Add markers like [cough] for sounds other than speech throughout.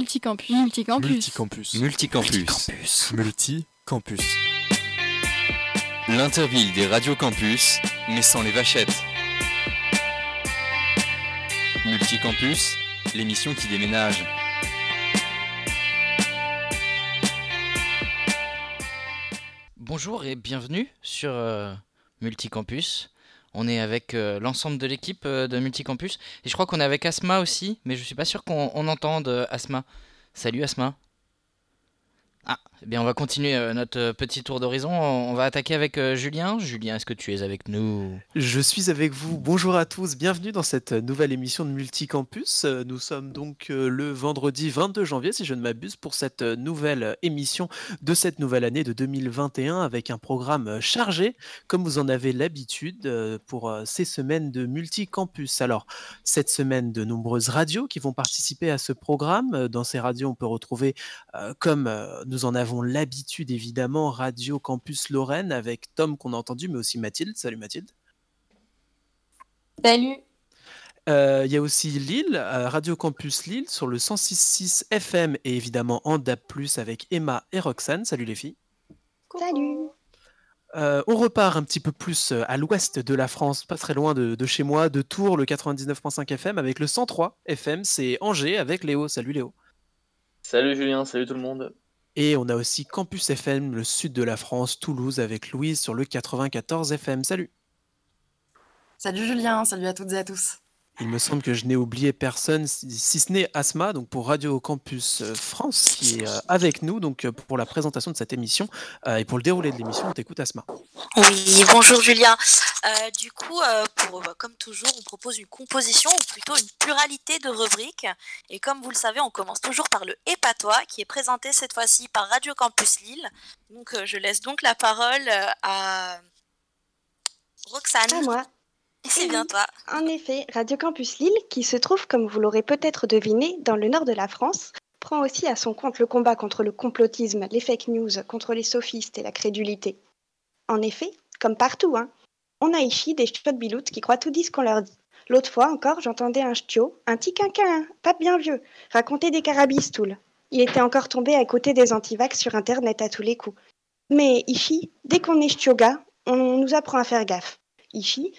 Multicampus. Multicampus. Multicampus. Multicampus. Multicampus. L'interville des radios campus, mais sans les vachettes. Multicampus, l'émission qui déménage. Bonjour et bienvenue sur euh, Multicampus. On est avec euh, l'ensemble de l'équipe euh, de Multicampus. Et je crois qu'on est avec Asma aussi, mais je suis pas sûr qu'on on entende euh, Asma. Salut Asma. Eh bien on va continuer euh, notre euh, petit tour d'horizon. On va attaquer avec euh, Julien. Julien, est-ce que tu es avec nous? Je suis avec vous. Bonjour à tous. Bienvenue dans cette nouvelle émission de Multicampus. Nous sommes donc le vendredi 22 janvier, si je ne m'abuse, pour cette nouvelle émission de cette nouvelle année de 2021 avec un programme chargé, comme vous en avez l'habitude pour ces semaines de Multicampus. Alors, cette semaine, de nombreuses radios qui vont participer à ce programme. Dans ces radios, on peut retrouver, comme nous en avons l'habitude évidemment, Radio Campus Lorraine avec Tom qu'on a entendu, mais aussi Mathilde. Salut Mathilde. Salut. Euh, Il y a aussi Lille, euh, Radio Campus Lille sur le 106.6 FM et évidemment en DAB+, avec Emma et Roxane. Salut les filles. Salut. Euh, on repart un petit peu plus euh, à l'ouest de la France, pas très loin de, de chez moi, de Tours, le 99.5 FM, avec le 103 FM, c'est Angers avec Léo. Salut Léo. Salut Julien, salut tout le monde. Et on a aussi Campus FM, le sud de la France, Toulouse, avec Louise sur le 94 FM. Salut. Salut Julien, salut à toutes et à tous. Il me semble que je n'ai oublié personne, si si ce n'est Asma, donc pour Radio Campus euh, France, qui est euh, avec nous donc euh, pour la présentation de cette émission et pour le déroulé de l'émission. On t'écoute Asma. Oui, bonjour Julien. Euh, du coup, euh, pour, comme toujours, on propose une composition ou plutôt une pluralité de rubriques. Et comme vous le savez, on commence toujours par le Épatois qui est présenté cette fois-ci par Radio Campus Lille. Donc, euh, je laisse donc la parole à Roxane. À moi. C'est bien toi. En effet, Radio Campus Lille, qui se trouve, comme vous l'aurez peut-être deviné, dans le nord de la France, prend aussi à son compte le combat contre le complotisme, les fake news, contre les sophistes et la crédulité. En effet, comme partout, hein, on a ici des ch'tiots de biloutes qui croient tout dit ce qu'on leur dit. L'autre fois encore, j'entendais un ch'tio, un petit quinquin, pas bien vieux, raconter des carabistoules. Il était encore tombé à côté des antivax sur Internet à tous les coups. Mais ici, dès qu'on est ch'tioga, on nous apprend à faire gaffe. Ici,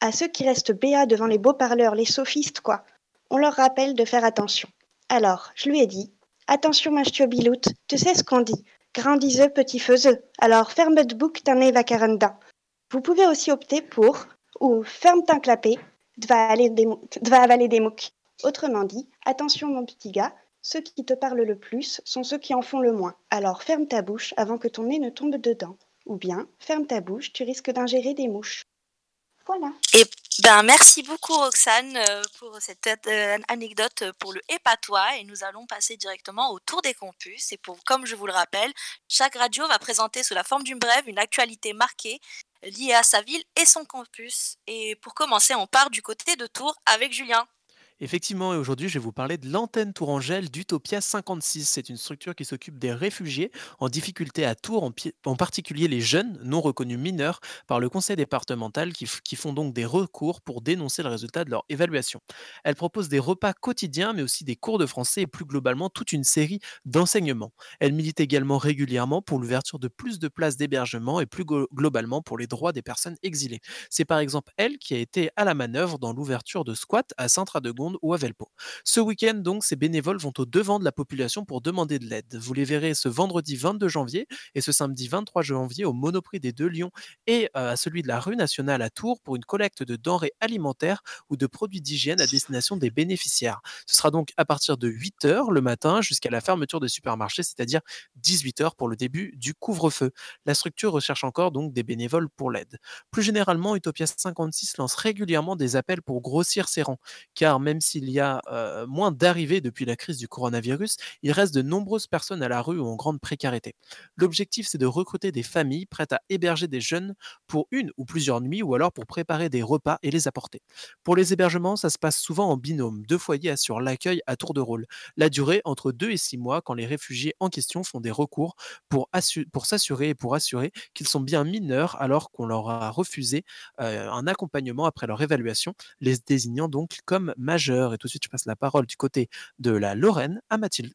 à ceux qui restent béats devant les beaux parleurs, les sophistes, quoi. On leur rappelle de faire attention. Alors, je lui ai dit Attention, ma biloute, tu sais ce qu'on dit. Grandiseux, petit faiseux. Alors, ferme de bouc t'en va caranda. Vous pouvez aussi opter pour ou ferme t'un mou- va avaler des mouques. Autrement dit, attention, mon petit gars, ceux qui te parlent le plus sont ceux qui en font le moins. Alors, ferme ta bouche avant que ton nez ne tombe dedans. Ou bien, ferme ta bouche, tu risques d'ingérer des mouches. Et ben merci beaucoup Roxane euh, pour cette euh, anecdote pour le épatois et nous allons passer directement au tour des campus et pour comme je vous le rappelle, chaque radio va présenter sous la forme d'une brève une actualité marquée liée à sa ville et son campus. Et pour commencer, on part du côté de Tours avec Julien. Effectivement, et aujourd'hui, je vais vous parler de l'antenne Tourangelle d'Utopia 56. C'est une structure qui s'occupe des réfugiés en difficulté à Tours, en, particulier les jeunes non reconnus mineurs par le conseil départemental qui, font donc des recours pour dénoncer le résultat de leur évaluation. Elle propose des repas quotidiens, mais aussi des cours de français et plus globalement toute une série d'enseignements. Elle milite également régulièrement pour l'ouverture de plus de places d'hébergement et plus glo- globalement pour les droits des personnes exilées. C'est par exemple elle qui a été à la manœuvre dans l'ouverture de squats à Ou à Velpo. Ce week-end, donc, ces bénévoles vont au devant de la population pour demander de l'aide. Vous les verrez ce vendredi 22 janvier et ce samedi 23 janvier au Monoprix des Deux Lions et euh, à celui de la rue nationale à Tours pour une collecte de denrées alimentaires ou de produits d'hygiène à destination des bénéficiaires. Ce sera donc à partir de 8h le matin jusqu'à la fermeture des supermarchés, c'est-à-dire 18h pour le début du couvre-feu. La structure recherche encore donc des bénévoles pour l'aide. Plus généralement, Utopia 56 lance régulièrement des appels pour grossir ses rangs, car même s'il y a euh, moins d'arrivées depuis la crise du coronavirus, il reste de nombreuses personnes à la rue ou en grande précarité. L'objectif, c'est de recruter des familles prêtes à héberger des jeunes pour une ou plusieurs nuits ou alors pour préparer des repas et les apporter. Pour les hébergements, ça se passe souvent en binôme. Deux foyers assurent l'accueil à tour de rôle. La durée entre deux et six mois quand les réfugiés en question font des recours pour, assu- pour s'assurer et pour assurer qu'ils sont bien mineurs alors qu'on leur a refusé euh, un accompagnement après leur évaluation, les désignant donc comme majeurs. Et tout de suite, je passe la parole du côté de la Lorraine à Mathilde.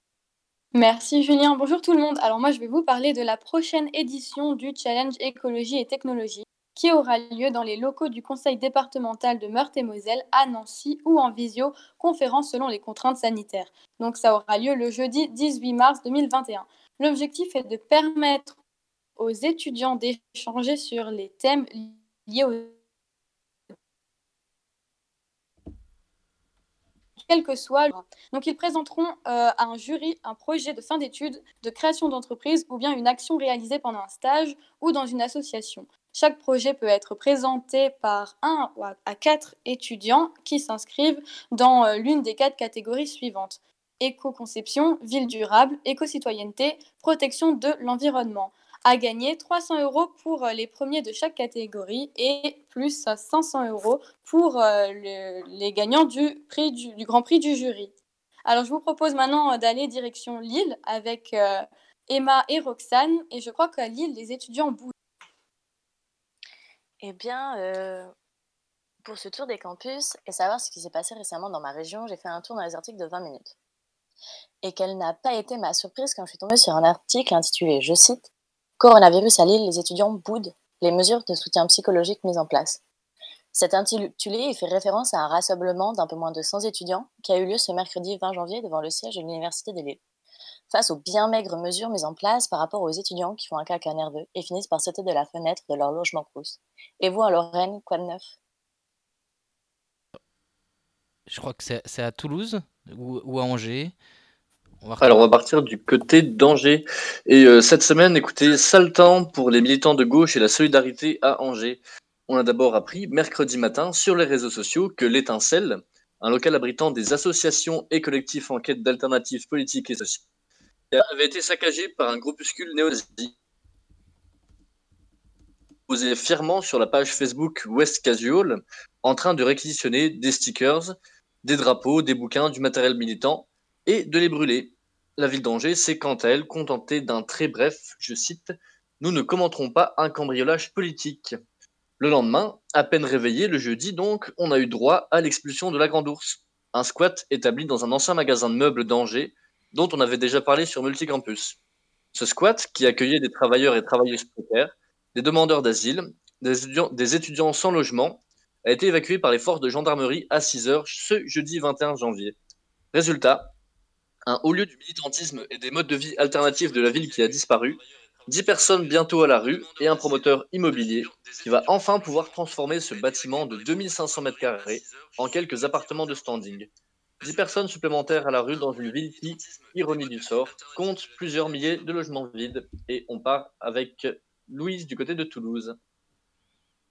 Merci Julien, bonjour tout le monde. Alors moi je vais vous parler de la prochaine édition du Challenge écologie et technologie qui aura lieu dans les locaux du conseil départemental de Meurthe-et-Moselle à Nancy ou en visio conférence selon les contraintes sanitaires. Donc ça aura lieu le jeudi 18 mars 2021. L'objectif est de permettre aux étudiants d'échanger sur les thèmes liés aux quel que soit. Donc, ils présenteront euh, à un jury un projet de fin d'études, de création d'entreprise ou bien une action réalisée pendant un stage ou dans une association. Chaque projet peut être présenté par un ou à quatre étudiants qui s'inscrivent dans euh, l'une des quatre catégories suivantes éco-conception, ville durable, éco-citoyenneté, protection de l'environnement à gagner 300 euros pour euh, les premiers de chaque catégorie et plus 500 euros pour euh, les gagnants du, prix du, Grand Prix du jury. Alors je vous propose maintenant euh, d'aller direction Lille avec Emma et Roxane et je crois qu'à Lille les étudiants bougent. Eh bien, pour ce tour des campus et savoir ce qui s'est passé récemment dans ma région, j'ai fait un tour dans les articles de 20 minutes. Et quelle n'a pas été ma surprise quand je suis tombée sur un article intitulé, je cite, Coronavirus à Lille, les étudiants boudent les mesures de soutien psychologique mises en place. Cet intitulé fait référence à un rassemblement d'un peu moins de 100 étudiants qui a eu lieu ce mercredi 20 janvier devant le siège de l'Université des Lille. Face aux bien maigres mesures mises en place par rapport aux étudiants qui font un caca nerveux et finissent par sauter de la fenêtre de leur logement Crous. Et vous, en Lorraine, quoi de neuf? Je crois que c'est à Toulouse ou à Angers. Alors, on va partir du côté d'Angers. Et euh, cette semaine, écoutez, sale temps pour les militants de gauche et la solidarité à Angers. On a d'abord appris mercredi matin sur les réseaux sociaux que l'étincelle, un local abritant des associations et collectifs en quête d'alternatives politiques et sociales, avait été saccagé par un groupuscule néo-nazi. Posé fièrement sur la page Facebook West Casual, en train de réquisitionner des stickers, des drapeaux, des bouquins, du matériel militant et de les brûler. La ville d'Angers s'est quant à elle contentée d'un très bref, je cite, Nous ne commenterons pas un cambriolage politique. Le lendemain, à peine réveillé, le jeudi donc, on a eu droit à l'expulsion de la Grande Ourse, un squat établi dans un ancien magasin de meubles d'Angers, dont on avait déjà parlé sur Multicampus. Ce squat, qui accueillait des travailleurs et travailleuses précaires, des demandeurs d'asile, des étudiants, des étudiants sans logement, a été évacué par les forces de gendarmerie à 6 heures ce jeudi 21 janvier. Résultat, un haut lieu du militantisme et des modes de vie alternatifs de la ville qui a disparu, 10 personnes bientôt à la rue et un promoteur immobilier qui va enfin pouvoir transformer ce bâtiment de 2500 m2 en quelques appartements de standing. 10 personnes supplémentaires à la rue dans une ville qui, ironie du sort, compte plusieurs milliers de logements vides. Et on part avec Louise du côté de Toulouse.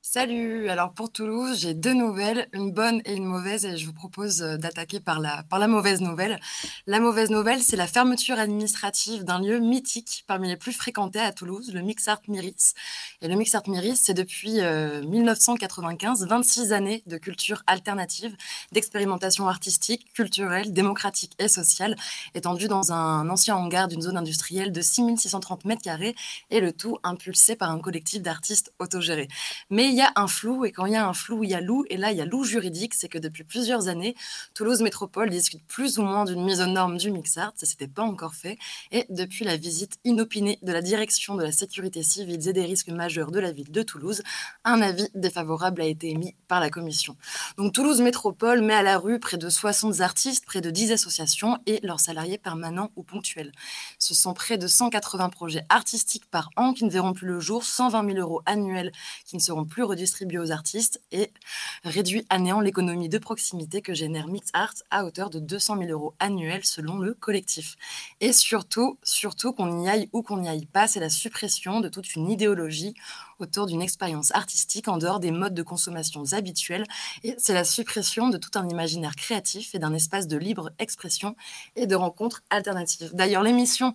Salut, alors pour Toulouse, j'ai deux nouvelles, une bonne et une mauvaise, et je vous propose euh, d'attaquer par la, par mauvaise nouvelle. La mauvaise nouvelle, c'est la fermeture administrative d'un lieu mythique parmi les plus fréquentés à Toulouse, le Mixart Miris. Et le Mixart Miris, c'est depuis 1995, euh, 26 années de culture alternative, d'expérimentation artistique, culturelle, démocratique et sociale, étendue dans un ancien hangar d'une zone industrielle de 6630 m2, et le tout impulsé par un collectif d'artistes autogérés. Il y a un flou, et quand il y a un flou, il y a loup, et là, il y a loup juridique, c'est que depuis plusieurs années, Toulouse Métropole discute plus ou moins d'une mise aux normes du Mixart, ça s'était pas encore fait, et depuis la visite inopinée de la direction de la sécurité civile et des risques majeurs de la ville de Toulouse, un avis défavorable a été émis par la commission. Donc Toulouse Métropole met à la rue près de 60 artistes, près de 10 associations et leurs salariés permanents ou ponctuels. Ce sont près de 180 projets artistiques par an qui ne verront plus le jour, 120 000 euros annuels qui ne seront plus redistribué aux artistes et réduit à néant l'économie de proximité que génère Mix Art à hauteur de 200 000 euros annuels selon le collectif. Et surtout, surtout qu'on y aille ou qu'on n'y aille pas, c'est la suppression de toute une idéologie autour d'une expérience artistique en dehors des modes de consommation habituels. Et c'est la suppression de tout un imaginaire créatif et d'un espace de libre expression et de rencontres alternatives. D'ailleurs, l'émission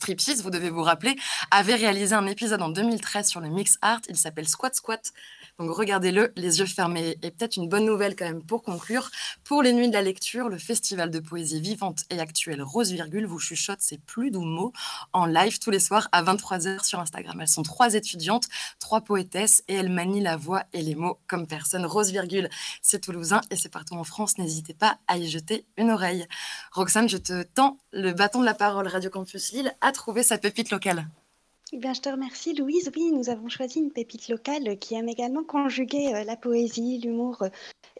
Striptease, vous devez vous rappeler, avait réalisé un épisode en 2013 sur le mix art. Il s'appelle Squat Squat. Donc regardez-le les yeux fermés. Et peut-être une bonne nouvelle quand même pour conclure. Pour les nuits de la lecture, le festival de poésie vivante et actuelle Rose Virgule vous chuchote ses plus doux mots en live tous les soirs à 23h sur Instagram. Elles sont trois étudiantes, trois poétesses et elles manient la voix et les mots comme personne. Rose Virgule, c'est toulousain et c'est partout en France. N'hésitez pas à y jeter une oreille. Roxane, je te tends le bâton de la parole. Radio Campus Lille a trouvé sa pépite locale. Eh je te remercie, Louise. Oui, nous avons choisi une pépite locale qui aime également conjuguer euh, la poésie, l'humour euh,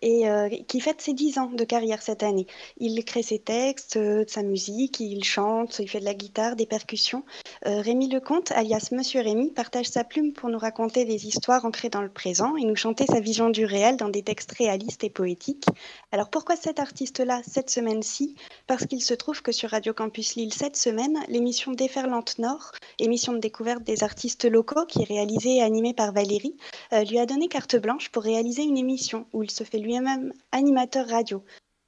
et euh, qui fête ses 10 ans de carrière cette année. Il crée ses textes, sa musique, il chante, il fait de la guitare, des percussions. Rémi Lecomte, alias Monsieur Rémi, partage sa plume pour nous raconter des histoires ancrées dans le présent et nous chanter sa vision du réel dans des textes réalistes et poétiques. Alors pourquoi cet artiste-là cette semaine-ci? Parce qu'il se trouve que sur Radio Campus Lille cette semaine, l'émission Déferlante Nord, émission de découverte des artistes locaux qui est réalisée et animée par Valérie, euh, lui a donné carte blanche pour réaliser une émission où il se fait lui-même animateur radio.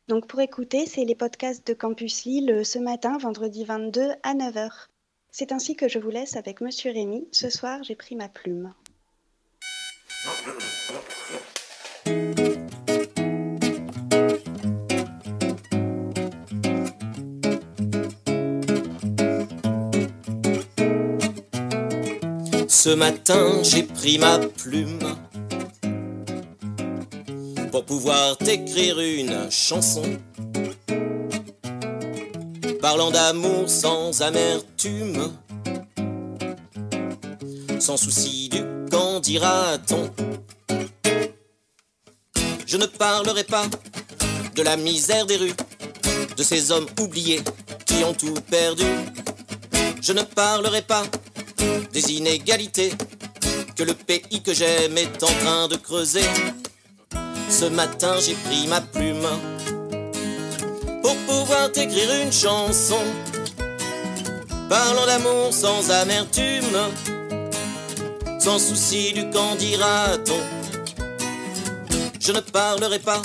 Donc pour écouter, c'est les podcasts de Campus Lille euh, ce matin, vendredi 22 à 9h. C'est ainsi que je vous laisse avec Monsieur Rémy. Ce soir, j'ai pris ma plume. Ce matin, j'ai pris ma plume pour pouvoir t'écrire une chanson parlant d'amour sans amertume, sans souci du qu'en dira-t-on. Je ne parlerai pas de la misère des rues, de ces hommes oubliés qui ont tout perdu. Je ne parlerai pas des inégalités que le pays que j'aime est en train de creuser. Ce matin j'ai pris ma plume pour pouvoir t'écrire une chanson parlant d'amour sans amertume, sans souci du qu'en dira-t-on. Je ne parlerai pas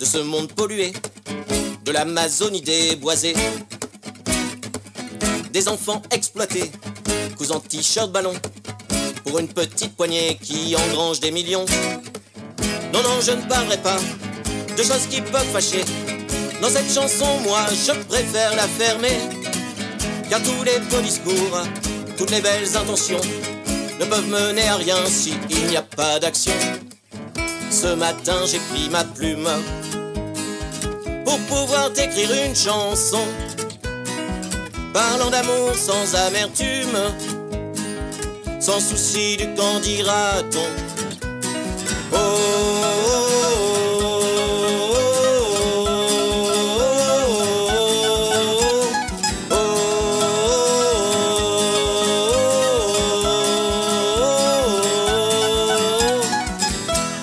de ce monde pollué, de l'Amazonie déboisée, des enfants exploités, cousant t-shirt ballon, pour une petite poignée qui engrange des millions. Non, non, je ne parlerai pas de choses qui peuvent fâcher. Dans cette chanson, moi, je préfère la fermer. Car tous les beaux discours, toutes les belles intentions ne peuvent mener à rien s'il n'y a pas d'action. Ce matin, j'ai pris ma plume pour pouvoir t'écrire une chanson parlant d'amour sans amertume, sans souci du qu'en dira-t-on. Oh, oh, oh, oh, oh.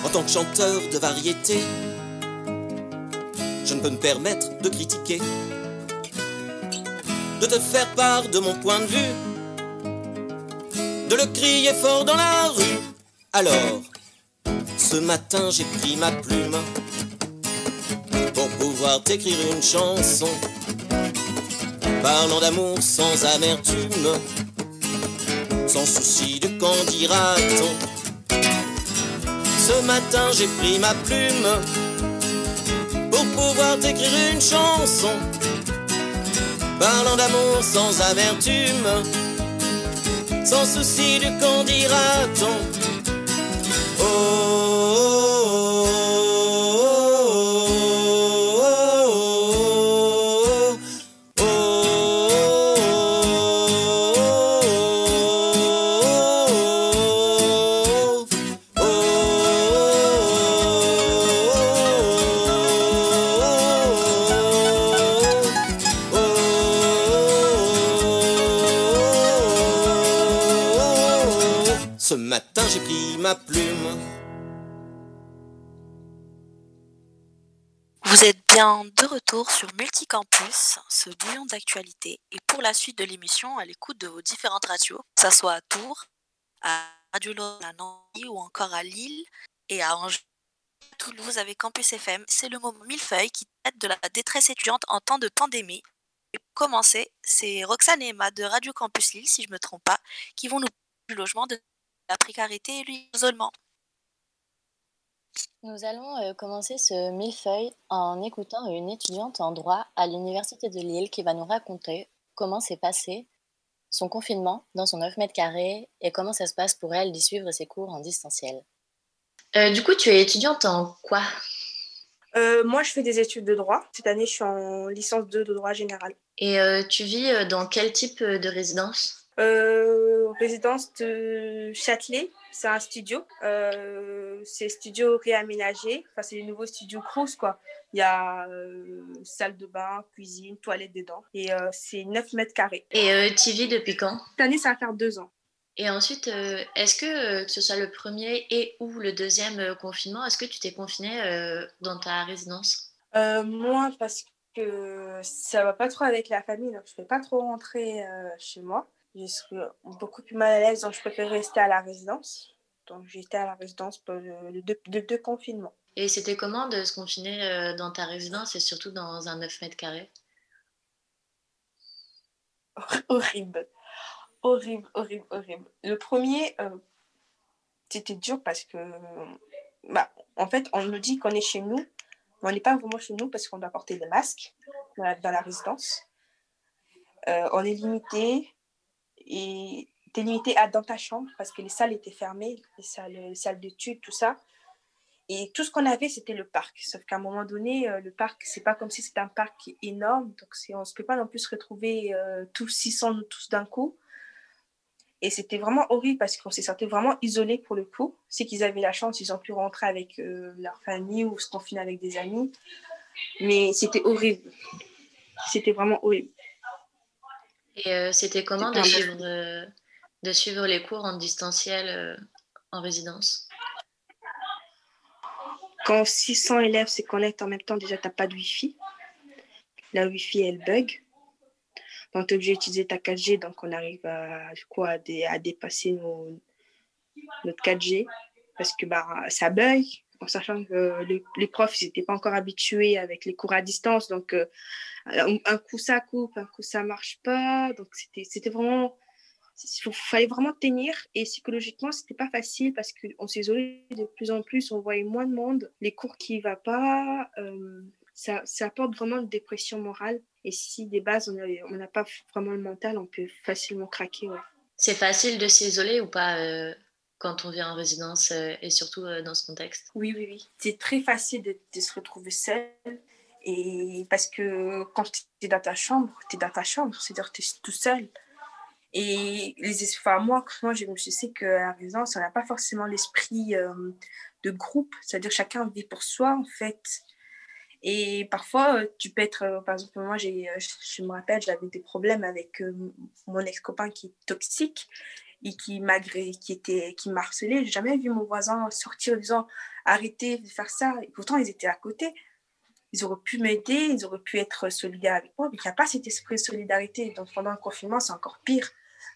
En tant que chanteur de variété, je ne peux me permettre de critiquer, de te faire part de mon point de vue, de le crier fort dans la rue. Alors, ce matin j'ai pris ma plume pour pouvoir t'écrire une chanson parlant d'amour sans amertume, sans souci de qu'en dira-t-on. Ce matin j'ai pris ma plume pour pouvoir t'écrire une chanson parlant d'amour sans amertume, sans souci du qu'en dira-t-on? Oh, bien de retour sur Multicampus, ce bouillon d'actualité, et pour la suite de l'émission, à l'écoute de vos différentes radios, que ce soit à Tours, à Radio à Nancy ou encore à Lille et à Angers. Toulouse avec Campus FM, c'est le moment millefeuille qui traite de la détresse étudiante en temps de pandémie. Et pour commencer, c'est Roxane et Emma de Radio Campus Lille, si je ne me trompe pas, qui vont nous parler du logement, de la précarité et l'isolement. Nous allons euh, commencer ce millefeuille en écoutant une étudiante en droit à l'Université de Lille qui va nous raconter comment s'est passé son confinement dans son 9 mètres carrés et comment ça se passe pour elle d'y suivre ses cours en distanciel. Euh, du coup, tu es étudiante en quoi? Euh, moi, je fais des études de droit. Cette année, je suis en licence 2 de droit général. Et tu vis dans quel type de résidence? Euh, résidence de Châtelet, c'est un studio. Euh, c'est studio réaménagé. Enfin, c'est les nouveaux studios Crous, quoi. Il y a euh, salle de bain, cuisine, toilette dedans. Et euh, c'est 9 mètres carrés. Et euh, tu vis depuis quand? Cette année, ça va faire deux ans. Et ensuite, est-ce que, que ce soit le premier et ou le deuxième confinement, est-ce que tu t'es confinée euh, dans ta résidence? Moi, parce que ça va pas trop avec la famille, donc je ne vais pas trop rentrer euh, chez moi. Je serais beaucoup plus mal à l'aise, donc je préfère rester à la résidence. Donc j'étais à la résidence pour le, deux, confinements. Et c'était comment de se confiner euh, dans ta résidence et surtout dans un 9 mètres carrés? [laughs] Horrible. Horrible, horrible, horrible. Le premier, euh, c'était dur parce que, bah, en fait, on nous dit qu'on est chez nous, mais on n'est pas vraiment chez nous parce qu'on doit porter des masques dans la, dans la résidence. Euh, on est limité et tu es limité à dans ta chambre parce que les salles étaient fermées, les salles, les salles d'études, tout ça. Et tout ce qu'on avait, c'était le parc. Sauf qu'à un moment donné, euh, le parc, c'est pas comme si c'était un parc énorme. Donc, on se peut pas non plus se retrouver euh, tous 600 tous d'un coup. Et c'était vraiment horrible parce qu'on s'est senti vraiment isolés pour le coup. C'est qu'ils avaient la chance, ils ont pu rentrer avec euh, leur famille ou se confiner avec des amis. Mais c'était horrible. C'était vraiment horrible. Et euh, c'était comment de suivre, de suivre les cours en distanciel euh, en résidence? Quand 600 élèves se connectent en même temps, déjà, tu n'as pas de Wi-Fi. La Wi-Fi, elle bug. Donc, tu es obligé d'utiliser ta 4G. Donc, on arrive à, quoi, à, dé- à dépasser nos, notre 4G parce que bah, ça bug. En sachant que les, profs, n'étaient pas encore habitués avec les cours à distance. Donc, euh, un, coup, ça coupe, un coup, ça marche pas. Donc, c'était vraiment. Il fallait vraiment tenir. Et psychologiquement, c'était pas facile parce qu'on s'isolait de plus en plus. On voyait moins de monde. Les cours qui ne vont pas. euh, ça, apporte vraiment une dépression morale. Et si des bases, on n'a pas vraiment le mental, on peut facilement craquer. C'est facile de s'isoler ou pas euh, quand on vient en résidence euh, et surtout euh, dans ce contexte Oui, oui, oui. C'est très facile de, se retrouver seul. Et parce que quand tu es dans ta chambre, tu es dans ta chambre, c'est-à-dire que tu es tout seul. Et les, enfin, moi, moi, je, je sais qu'à la résidence, on n'a pas forcément l'esprit euh, de groupe, c'est-à-dire chacun vit pour soi, en fait. Et parfois, tu peux être, par exemple, moi, je, me rappelle, j'avais des problèmes avec mon ex-copain qui est toxique et qui m'agré, qui était, qui m'harcelait. J'ai jamais vu mon voisin sortir en disant arrêtez de faire ça. Et pourtant, ils étaient à côté. Ils auraient pu m'aider, ils auraient pu être solidaires avec moi, mais il n'y a pas cet esprit de solidarité. Donc pendant le confinement, c'est encore pire.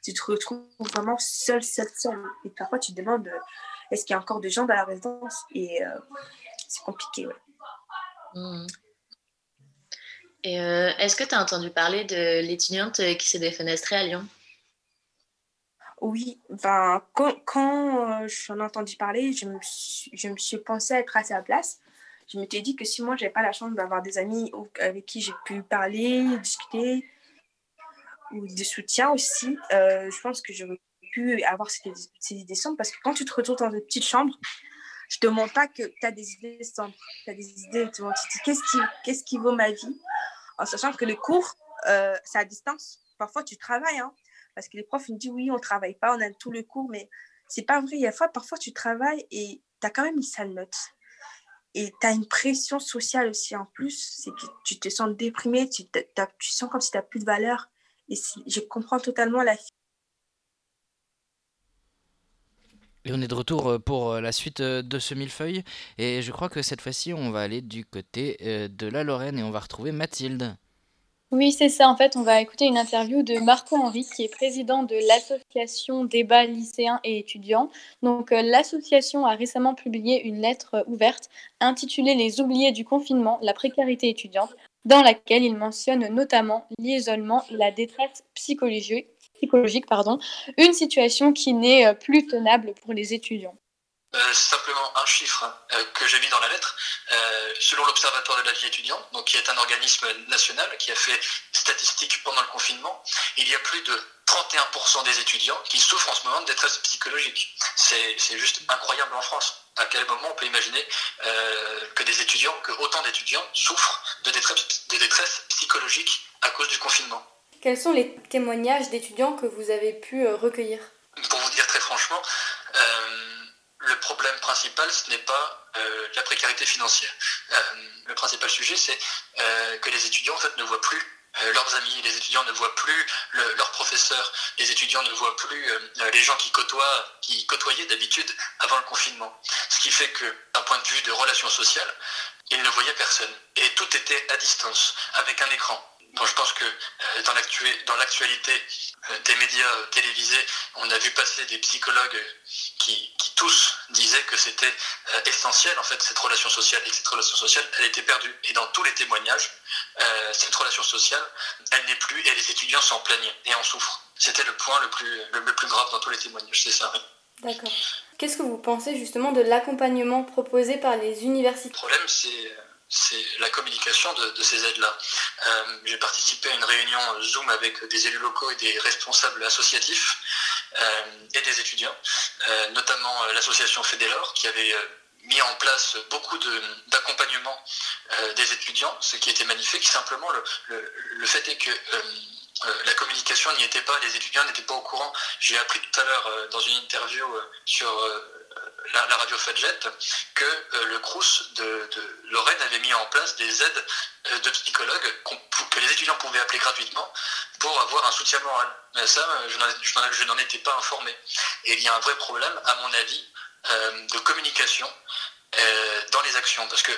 Tu te retrouves vraiment seul, seul, seul. Et parfois, tu te demandes euh, est-ce qu'il y a encore des gens dans la résidence? Et euh, c'est compliqué. Mhm. Et euh, est-ce que tu as entendu parler de l'étudiante qui s'est défenestrée à Lyon? Oui, ben, quand, quand euh, j'en ai entendu parler, je me, suis, je me suis pensé être à sa place. Je m'étais dit que si moi, j'avais pas la chance d'avoir des amis avec qui j'ai pu parler, discuter, ou des soutiens aussi, euh, je pense que j'aurais pu avoir ces, ces idées sombres parce que quand tu te retrouves dans une petite chambre, je te demande pas que tu as des idées sombres, tu as des idées, tu te dis qu'est-ce qui, qu'est-ce qui vaut ma vie? En sachant que le cours, euh, c'est à distance. Parfois, tu travailles, hein, parce que les profs me disent oui, on travaille pas, on a tout le cours, mais c'est pas vrai. Il y a fois, parfois, tu travailles et tu as quand même une sale note. Et tu as une pression sociale aussi en plus, c'est que tu te sens déprimé, tu, tu sens comme si tu n'as plus de valeur. Et je comprends totalement la Et on est de retour euh, pour euh, la suite euh, de ce millefeuille. Et je crois que cette fois-ci, on va aller du côté de la Lorraine et on va retrouver Mathilde. Oui, c'est ça. En fait, on va écouter une interview de Marco Henry, qui est président de l'association Débat lycéens et étudiants. Donc, euh, l'association a récemment publié une lettre ouverte intitulée Les oubliés du confinement, la précarité étudiante, dans laquelle il mentionne notamment l'isolement et la détresse psychologique, une situation qui n'est euh, plus tenable pour les étudiants. Euh, simplement un chiffre euh, que j'ai mis dans la lettre. Euh, selon l'Observatoire de la vie étudiante, donc qui est un organisme national qui a fait statistiques pendant le confinement, il y a plus de 31% des étudiants qui souffrent en ce moment de détresse psychologique. C'est juste incroyable en France. À quel moment on peut imaginer que des étudiants, que autant d'étudiants souffrent de détresse, de détresse psychologique à cause du confinement? Quels sont les témoignages d'étudiants que vous avez pu recueillir? Pour vous dire très franchement, le problème principal, ce n'est pas euh, la précarité financière. Euh, le principal sujet, c'est euh, que les étudiants ne voient plus leurs amis, les étudiants ne voient plus leurs professeurs, les étudiants ne voient plus les gens qui côtoyaient d'habitude avant le confinement. Ce qui fait que, d'un point de vue de relations sociales, ils ne voyaient personne. Et tout était à distance, avec un écran je pense que euh, dans l'actualité euh, des médias euh, télévisés, on a vu passer des psychologues qui, tous disaient que c'était essentiel en fait cette relation sociale et que cette relation sociale elle était perdue. Et dans tous les témoignages, cette relation sociale elle n'est plus et les étudiants s'en plaignent et en souffrent. C'était le point le plus, le, plus grave dans tous les témoignages, c'est ça. D'accord. Qu'est-ce que vous pensez justement de l'accompagnement proposé par les universités? Le problème c'est c'est la communication de, ces aides-là. Euh, j'ai participé à une réunion Zoom avec des élus locaux et des responsables associatifs euh, et des étudiants, euh, notamment l'association Fédélor qui avait mis en place beaucoup d'accompagnement des étudiants, ce qui était magnifique. Simplement, le, fait est que la communication n'y était pas, les étudiants n'étaient pas au courant. J'ai appris tout à l'heure dans une interview sur la, radio Fadjet que euh, le CRUS de, Lorraine avait mis en place des aides euh, de psychologues que les étudiants pouvaient appeler gratuitement pour avoir un soutien moral. Mais ça, je n'en étais pas informé. Et il y a un vrai problème, à mon avis, euh, de communication dans les actions, parce que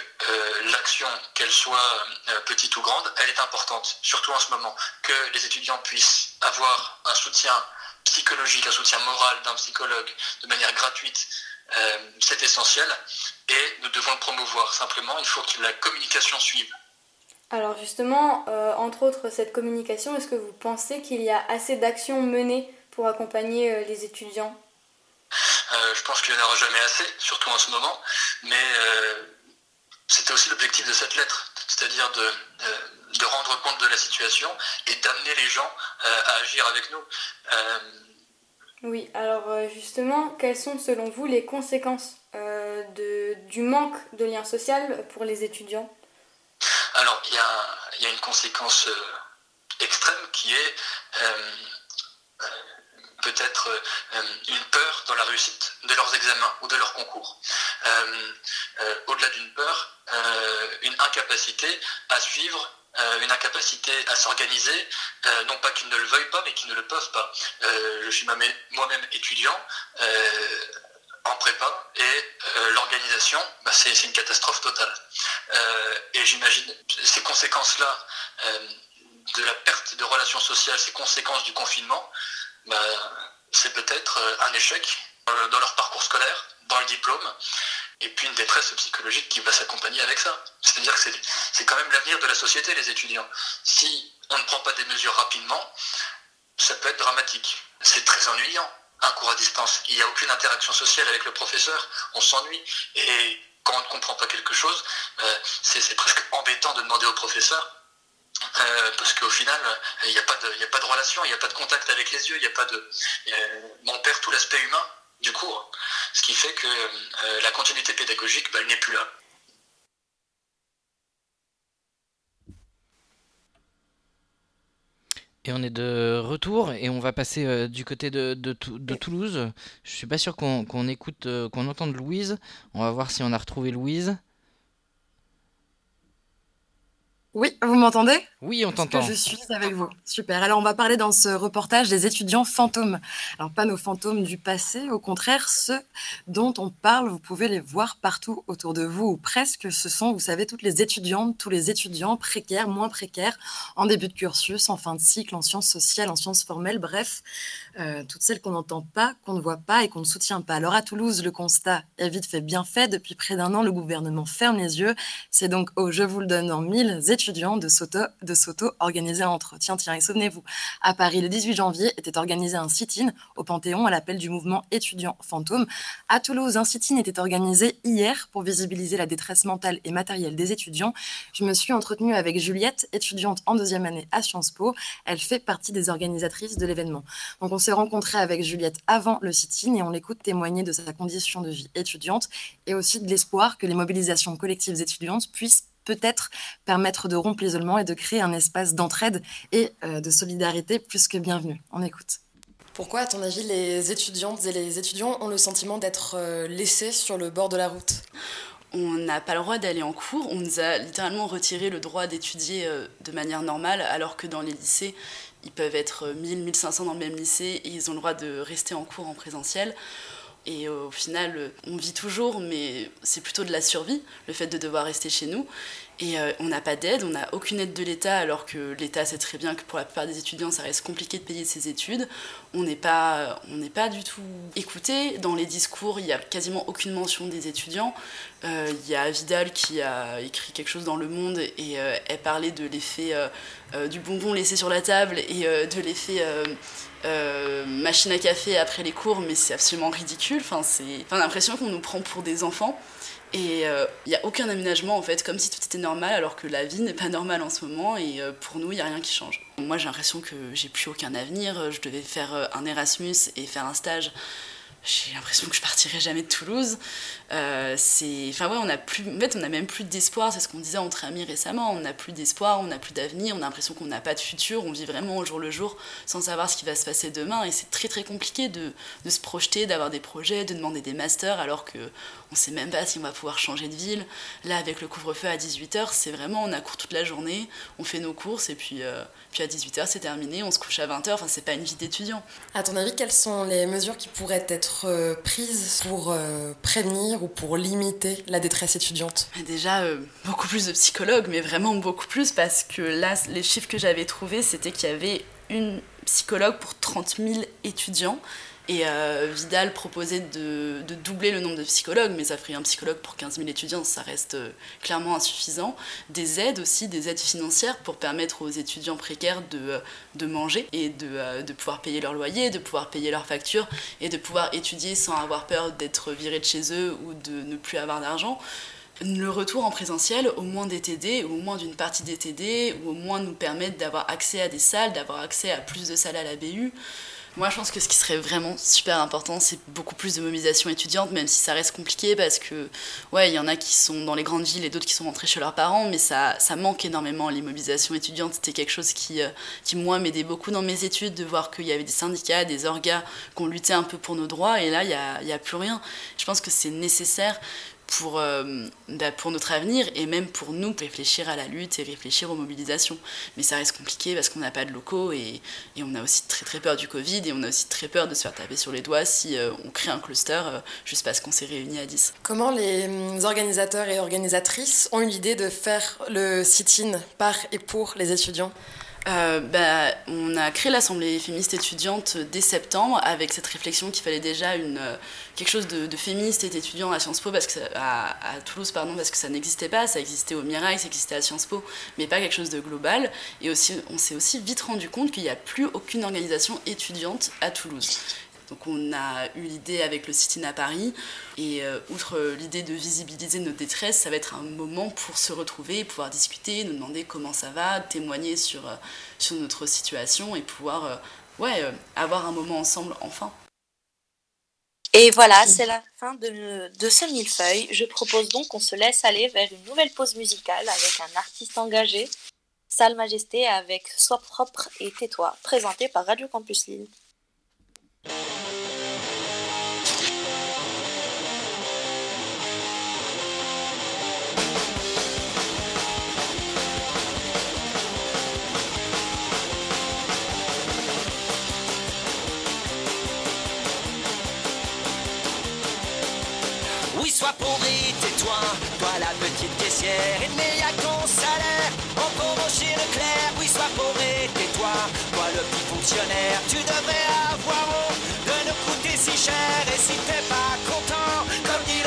l'action, qu'elle soit petite ou grande, elle est importante, surtout en ce moment. Que les étudiants puissent avoir un soutien psychologique, un soutien moral d'un psychologue de manière gratuite euh, c'est essentiel et nous devons le promouvoir. Simplement, il faut que la communication suive. Alors justement, euh, entre autres, cette communication, est-ce que vous pensez qu'il y a assez d'actions menées pour accompagner euh, les étudiants? Je pense qu'il n'y en aura jamais assez, surtout en ce moment, mais c'était aussi l'objectif de cette lettre, c'est-à-dire de, de, rendre compte de la situation et d'amener les gens à agir avec nous. Oui, alors euh, justement, quelles sont selon vous les conséquences euh, de, du manque de lien social pour les étudiants? Alors, il y a, une conséquence euh, extrême qui est peut-être une peur dans la réussite de leurs examens ou de leurs concours. Au-delà d'une peur, une incapacité à suivre euh, une incapacité à s'organiser, euh, non pas qu'ils ne le veuillent pas, mais qu'ils ne le peuvent pas. Euh, je suis moi-même étudiant en prépa et l'organisation, bah, c'est une catastrophe totale. et j'imagine ces conséquences-là de la perte de relations sociales, ces conséquences du confinement, bah, c'est peut-être un échec dans leur parcours scolaire, dans le diplôme, et puis une détresse psychologique qui va s'accompagner avec ça. C'est-à-dire que c'est quand même l'avenir de la société, les étudiants. Si on ne prend pas des mesures rapidement, ça peut être dramatique. C'est très ennuyant, un cours à distance. Il n'y a aucune interaction sociale avec le professeur, on s'ennuie. Et quand on ne comprend pas quelque chose, euh, c'est presque embêtant de demander au professeur. Euh, parce qu'au final, il n'y a, pas de, a pas de relation, il n'y a pas de contact avec les yeux, il n'y a pas de. Euh, on perd tout l'aspect humain du cours. Ce qui fait que euh, la continuité pédagogique, bah, elle n'est plus là. Et on est de retour et on va passer euh, du côté de, Toulouse. Je suis pas sûr qu'on écoute, euh, qu'on entende Louise. On va voir si on a retrouvé Louise. Oui, vous m'entendez? Oui, on t'entend. Je suis avec vous. Super. Alors, on va parler dans ce reportage des étudiants fantômes. Alors, pas nos fantômes du passé, au contraire, ceux dont on parle, vous pouvez les voir partout autour de vous, ou presque. Ce sont, vous savez, toutes les étudiantes, tous les étudiants précaires, moins précaires, en début de cursus, en fin de cycle, en sciences sociales, en sciences formelles, bref, euh, toutes celles qu'on n'entend pas, qu'on ne voit pas et qu'on ne soutient pas. Alors, à Toulouse, le constat est vite fait, bien fait. Depuis près d'un an, le gouvernement ferme les yeux. C'est donc, oh, je vous le donne en mille, étudiants de Soto, de Soto organisé entre Tiens, tiens, et souvenez-vous, à Paris le 18 janvier était organisé un sit-in au Panthéon à l'appel du mouvement étudiant fantôme. À Toulouse, un sit-in était organisé hier pour visibiliser la détresse mentale et matérielle des étudiants. Je me suis entretenue avec Juliette, étudiante en deuxième année à Sciences Po. Elle fait partie des organisatrices de l'événement. Donc on s'est rencontré avec Juliette avant le sit-in et on l'écoute témoigner de sa condition de vie étudiante et aussi de l'espoir que les mobilisations collectives étudiantes puissent peut-être permettre de rompre l'isolement et de créer un espace d'entraide et euh, de solidarité plus que bienvenu. On écoute. Pourquoi, à ton avis, les étudiantes et les étudiants ont le sentiment d'être euh, laissés sur le bord de la route? On n'a pas le droit d'aller en cours. On nous a littéralement retiré le droit d'étudier euh, de manière normale, alors que dans les lycées, ils peuvent être 1000, 1500 dans le même lycée et ils ont le droit de rester en cours en présentiel. Et au final, on vit toujours, mais c'est plutôt de la survie, le fait de devoir rester chez nous. Et euh, on n'a pas d'aide, on n'a aucune aide de l'État, alors que l'État sait très bien que pour la plupart des étudiants, ça reste compliqué de payer ses études. On n'est pas, pas du tout écouté. Dans les discours, il n'y a quasiment aucune mention des étudiants. Euh, il y a Vidal qui a écrit quelque chose dans Le Monde et euh, elle parlait de l'effet du bonbon laissé sur la table et de l'effet machine à café après les cours, mais c'est absolument ridicule. Enfin, c'est, enfin, l'impression qu'on nous prend pour des enfants. Et il euh, n'y a aucun aménagement en fait, comme si tout était normal, alors que la vie n'est pas normale en ce moment et euh, pour nous, il n'y a rien qui change. Moi, j'ai l'impression que j'ai plus aucun avenir. Je devais faire euh, un Erasmus et faire un stage j'ai l'impression que je partirai jamais de Toulouse. Euh, c'est, enfin ouais, on a plus, en fait, on a même plus d'espoir. C'est ce qu'on disait entre amis récemment. On n'a plus d'espoir, on n'a plus d'avenir. On a l'impression qu'on n'a pas de futur. On vit vraiment au jour le jour, sans savoir ce qui va se passer demain. Et c'est très très compliqué de, de se projeter, d'avoir des projets, de demander des masters, alors que on sait même pas si on va pouvoir changer de ville. Là, avec le couvre-feu à 18h, c'est vraiment, on a cours toute la journée, on fait nos courses et puis, euh, puis à 18h, c'est terminé. On se couche à 20h. Enfin, c'est pas une vie d'étudiant. À ton avis, quelles sont les mesures qui pourraient être euh, prises pour euh, prévenir ou pour limiter la détresse étudiante Déjà, euh, beaucoup plus de psychologues, mais vraiment beaucoup plus, parce que là, les chiffres que j'avais trouvés, c'était qu'il y avait une psychologue pour 30 000 étudiants. Et euh, Vidal proposait de, doubler le nombre de psychologues, mais ça ferait un psychologue pour 15 000 étudiants, ça reste euh, clairement insuffisant. Des aides aussi, des aides financières pour permettre aux étudiants précaires de, de manger et de, euh, de, pouvoir payer leur loyer, de pouvoir payer leurs factures et de pouvoir étudier sans avoir peur d'être virés de chez eux ou de ne plus avoir d'argent le retour en présentiel, au moins des TD, ou au moins d'une partie des TD, ou au moins nous permettre d'avoir accès à des salles, d'avoir accès à plus de salles à la BU, moi, je pense que ce qui serait vraiment super important, c'est beaucoup plus de mobilisation étudiante, même si ça reste compliqué parce que, ouais, il y en a qui sont dans les grandes villes et d'autres qui sont rentrés chez leurs parents, mais ça, ça manque énormément. Les mobilisations étudiantes, c'était quelque chose qui, euh, qui moi, m'aidait beaucoup dans mes études, de voir qu'il y avait des syndicats, des orgas qui ont lutté un peu pour nos droits, et là, il n'y a, y a plus rien. Je pense que c'est nécessaire pour, euh, bah, pour notre avenir et même pour nous réfléchir à la lutte et réfléchir aux mobilisations. Mais ça reste compliqué parce qu'on n'a pas de locaux et, et, on a aussi très très peur du Covid et on a aussi très peur de se faire taper sur les doigts si euh, on crée un cluster euh, juste parce qu'on s'est réunis à 10. Comment les hum, organisateurs et organisatrices ont eu l'idée de faire le sit-in par et pour les étudiants? Euh, bah, on a créé l'Assemblée féministe étudiante dès septembre avec cette réflexion qu'il fallait déjà euh, quelque chose de, féministe et d'étudiant à Sciences Po, parce que à, Toulouse, pardon, parce que ça n'existait pas, ça existait au Mirail, ça existait à Sciences Po, mais pas quelque chose de global. Et on s'est aussi vite rendu compte qu'il n'y a plus aucune organisation étudiante à Toulouse. Donc on a eu l'idée avec le sit-in à Paris, et euh, outre l'idée de visibiliser notre détresse, ça va être un moment pour se retrouver, pouvoir discuter, nous demander comment ça va, témoigner sur, euh, sur notre situation et pouvoir euh, ouais, avoir un moment ensemble enfin. Et voilà, c'est la fin de, de ce millefeuille. Je propose donc qu'on se laisse aller vers une nouvelle pause musicale avec un artiste engagé, Sale Majesté avec Sois propre et tais-toi, présenté par Radio Campus Lille. Sois pauvre et tais-toi, toi la petite caissière, et mais à ton salaire, on peut le clair. Oui, sois pauvre et tais-toi, toi le petit fonctionnaire, tu devrais avoir honte de nous coûter si cher. Et si t'es pas content, comme dit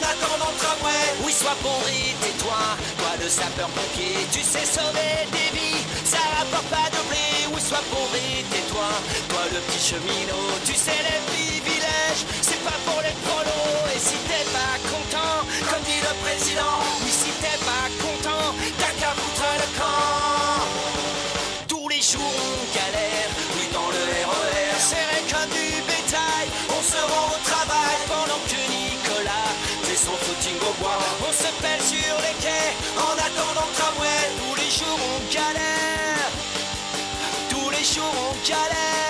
en attendant. Oui, sois et tais-toi, toi le sapeur-pompier, tu sais sauver des vies, ça rapporte pas de blé. Oui, sois et tais-toi, toi le petit cheminot, tu sais les privilèges, c'est pas pour les prolos. Et si t'es pas content, comme dit le président, oui, si t'es pas content, On se pèle sur les quais en attendant le tramway. Tous les jours on galère, tous les jours on galère.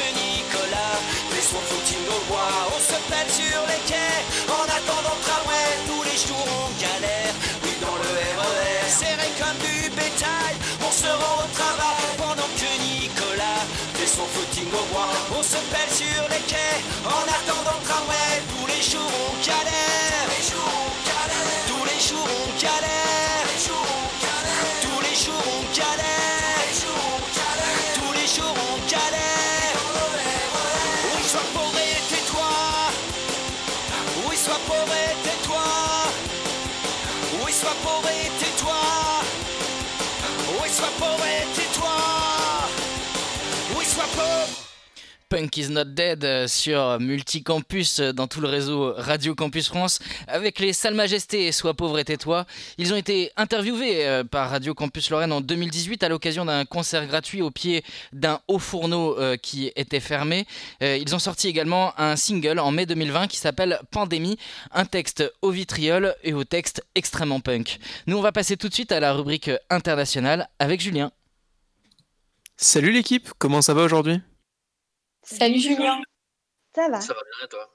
On se pèle sur les quais en attendant le tramway. Tous les jours on galère, oui, dans le RER, serré comme du bétail, on se rend au travail pendant que Nicolas fait son footing au bois. On se pèle sur les quais en attendant le tramway. Tous les jours on galère, tous les jours on galère, tous les jours on galère, tous Punk is not dead euh, sur Multicampus euh, dans tout le réseau Radio Campus France avec les Salles Majestés Sois pauvre et tais-toi. Ils ont été interviewés euh, par Radio Campus Lorraine en 2018 à l'occasion d'un concert gratuit au pied d'un haut fourneau qui était fermé. Ils ont sorti également un single en mai 2020 qui s'appelle Pandémie, un texte au vitriol et au texte extrêmement punk. Nous on va passer tout de suite à la rubrique internationale avec Julien. Salut l'équipe, comment ça va aujourd'hui? Salut Julien. Ça va. Ça va bien et toi?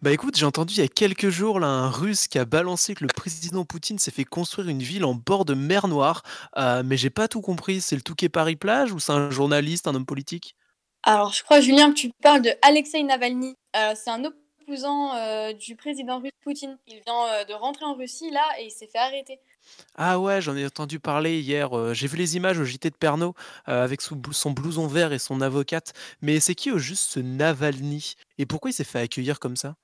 Bah écoute, j'ai entendu il y a quelques jours là un russe qui a balancé que le président Poutine s'est fait construire une ville en bord de mer Noire, euh, mais j'ai pas tout compris. C'est le Touquet Paris plage ou c'est un journaliste, un homme politique? Alors, je crois, Julien, que tu parles de Alexei Navalny. Euh, c'est un opposant euh, du président russe Poutine. Il vient euh, de rentrer en Russie, là, et il s'est fait arrêter. Ah ouais, j'en ai entendu parler hier. euh, j'ai vu les images au JT de Pernod euh, avec son, blou- son blouson vert et son avocate. Mais c'est qui au juste ce Navalny? Et pourquoi il s'est fait accueillir comme ça?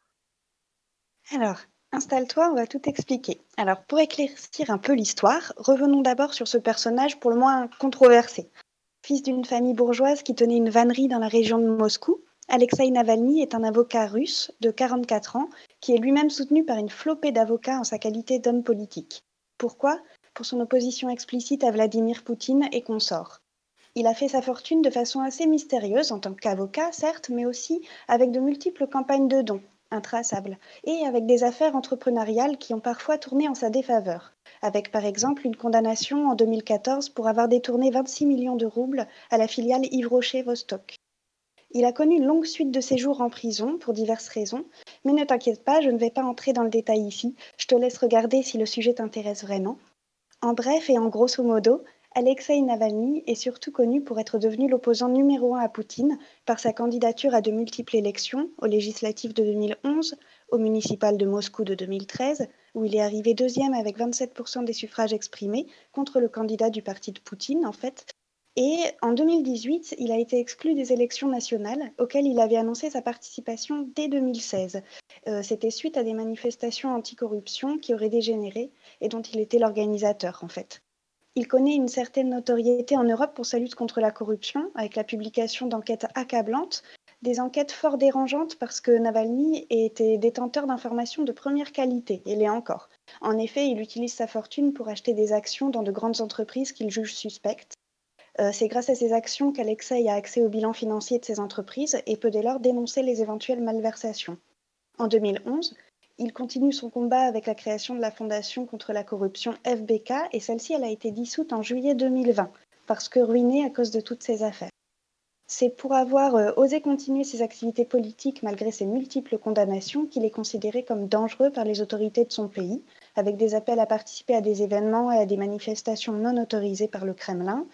Alors, installe-toi, on va tout expliquer. Alors, pour éclaircir un peu l'histoire, revenons d'abord sur ce personnage pour le moins controversé. Fils d'une famille bourgeoise qui tenait une vannerie dans la région de Moscou, Alexei Navalny est un avocat russe de 44 ans qui est lui-même soutenu par une flopée d'avocats en sa qualité d'homme politique. Pourquoi? Pour son opposition explicite à Vladimir Poutine et consorts. Il a fait sa fortune de façon assez mystérieuse en tant qu'avocat, certes, mais aussi avec de multiples campagnes de dons, intraçables, et avec des affaires entrepreneuriales qui ont parfois tourné en sa défaveur, avec par exemple une condamnation en 2014 pour avoir détourné 26 millions de roubles à la filiale Yves Rocher Vostok. Il a connu une longue suite de séjours en prison pour diverses raisons, mais ne t'inquiète pas, je ne vais pas entrer dans le détail ici, je te laisse regarder si le sujet t'intéresse vraiment. En bref et en grosso modo, Alexei Navalny est surtout connu pour être devenu l'opposant numéro un à Poutine par sa candidature à de multiples élections, aux législatives de 2011, aux municipales de Moscou de 2013, où il est arrivé deuxième avec 27% des suffrages exprimés contre le candidat du parti de Poutine, en fait. Et en 2018, il a été exclu des élections nationales auxquelles il avait annoncé sa participation dès 2016. Euh, C'était suite à des manifestations anticorruption qui auraient dégénéré et dont il était l'organisateur, en fait. Il connaît une certaine notoriété en Europe pour sa lutte contre la corruption, avec la publication d'enquêtes accablantes, des enquêtes fort dérangeantes parce que Navalny était détenteur d'informations de première qualité, et l'est encore. En effet, il utilise sa fortune pour acheter des actions dans de grandes entreprises qu'il juge suspectes. Euh, c'est grâce à ces actions qu'Alexei a accès au bilan financier de ces entreprises et peut dès lors dénoncer les éventuelles malversations. En 2011, il continue son combat avec la création de la Fondation contre la corruption FBK et celle-ci elle a été dissoute en juillet 2020 parce que ruinée à cause de toutes ces affaires. C'est pour avoir euh, osé continuer ses activités politiques malgré ses multiples condamnations qu'il est considéré comme dangereux par les autorités de son pays, avec des appels à participer à des événements et à des manifestations non autorisées par le Kremlin,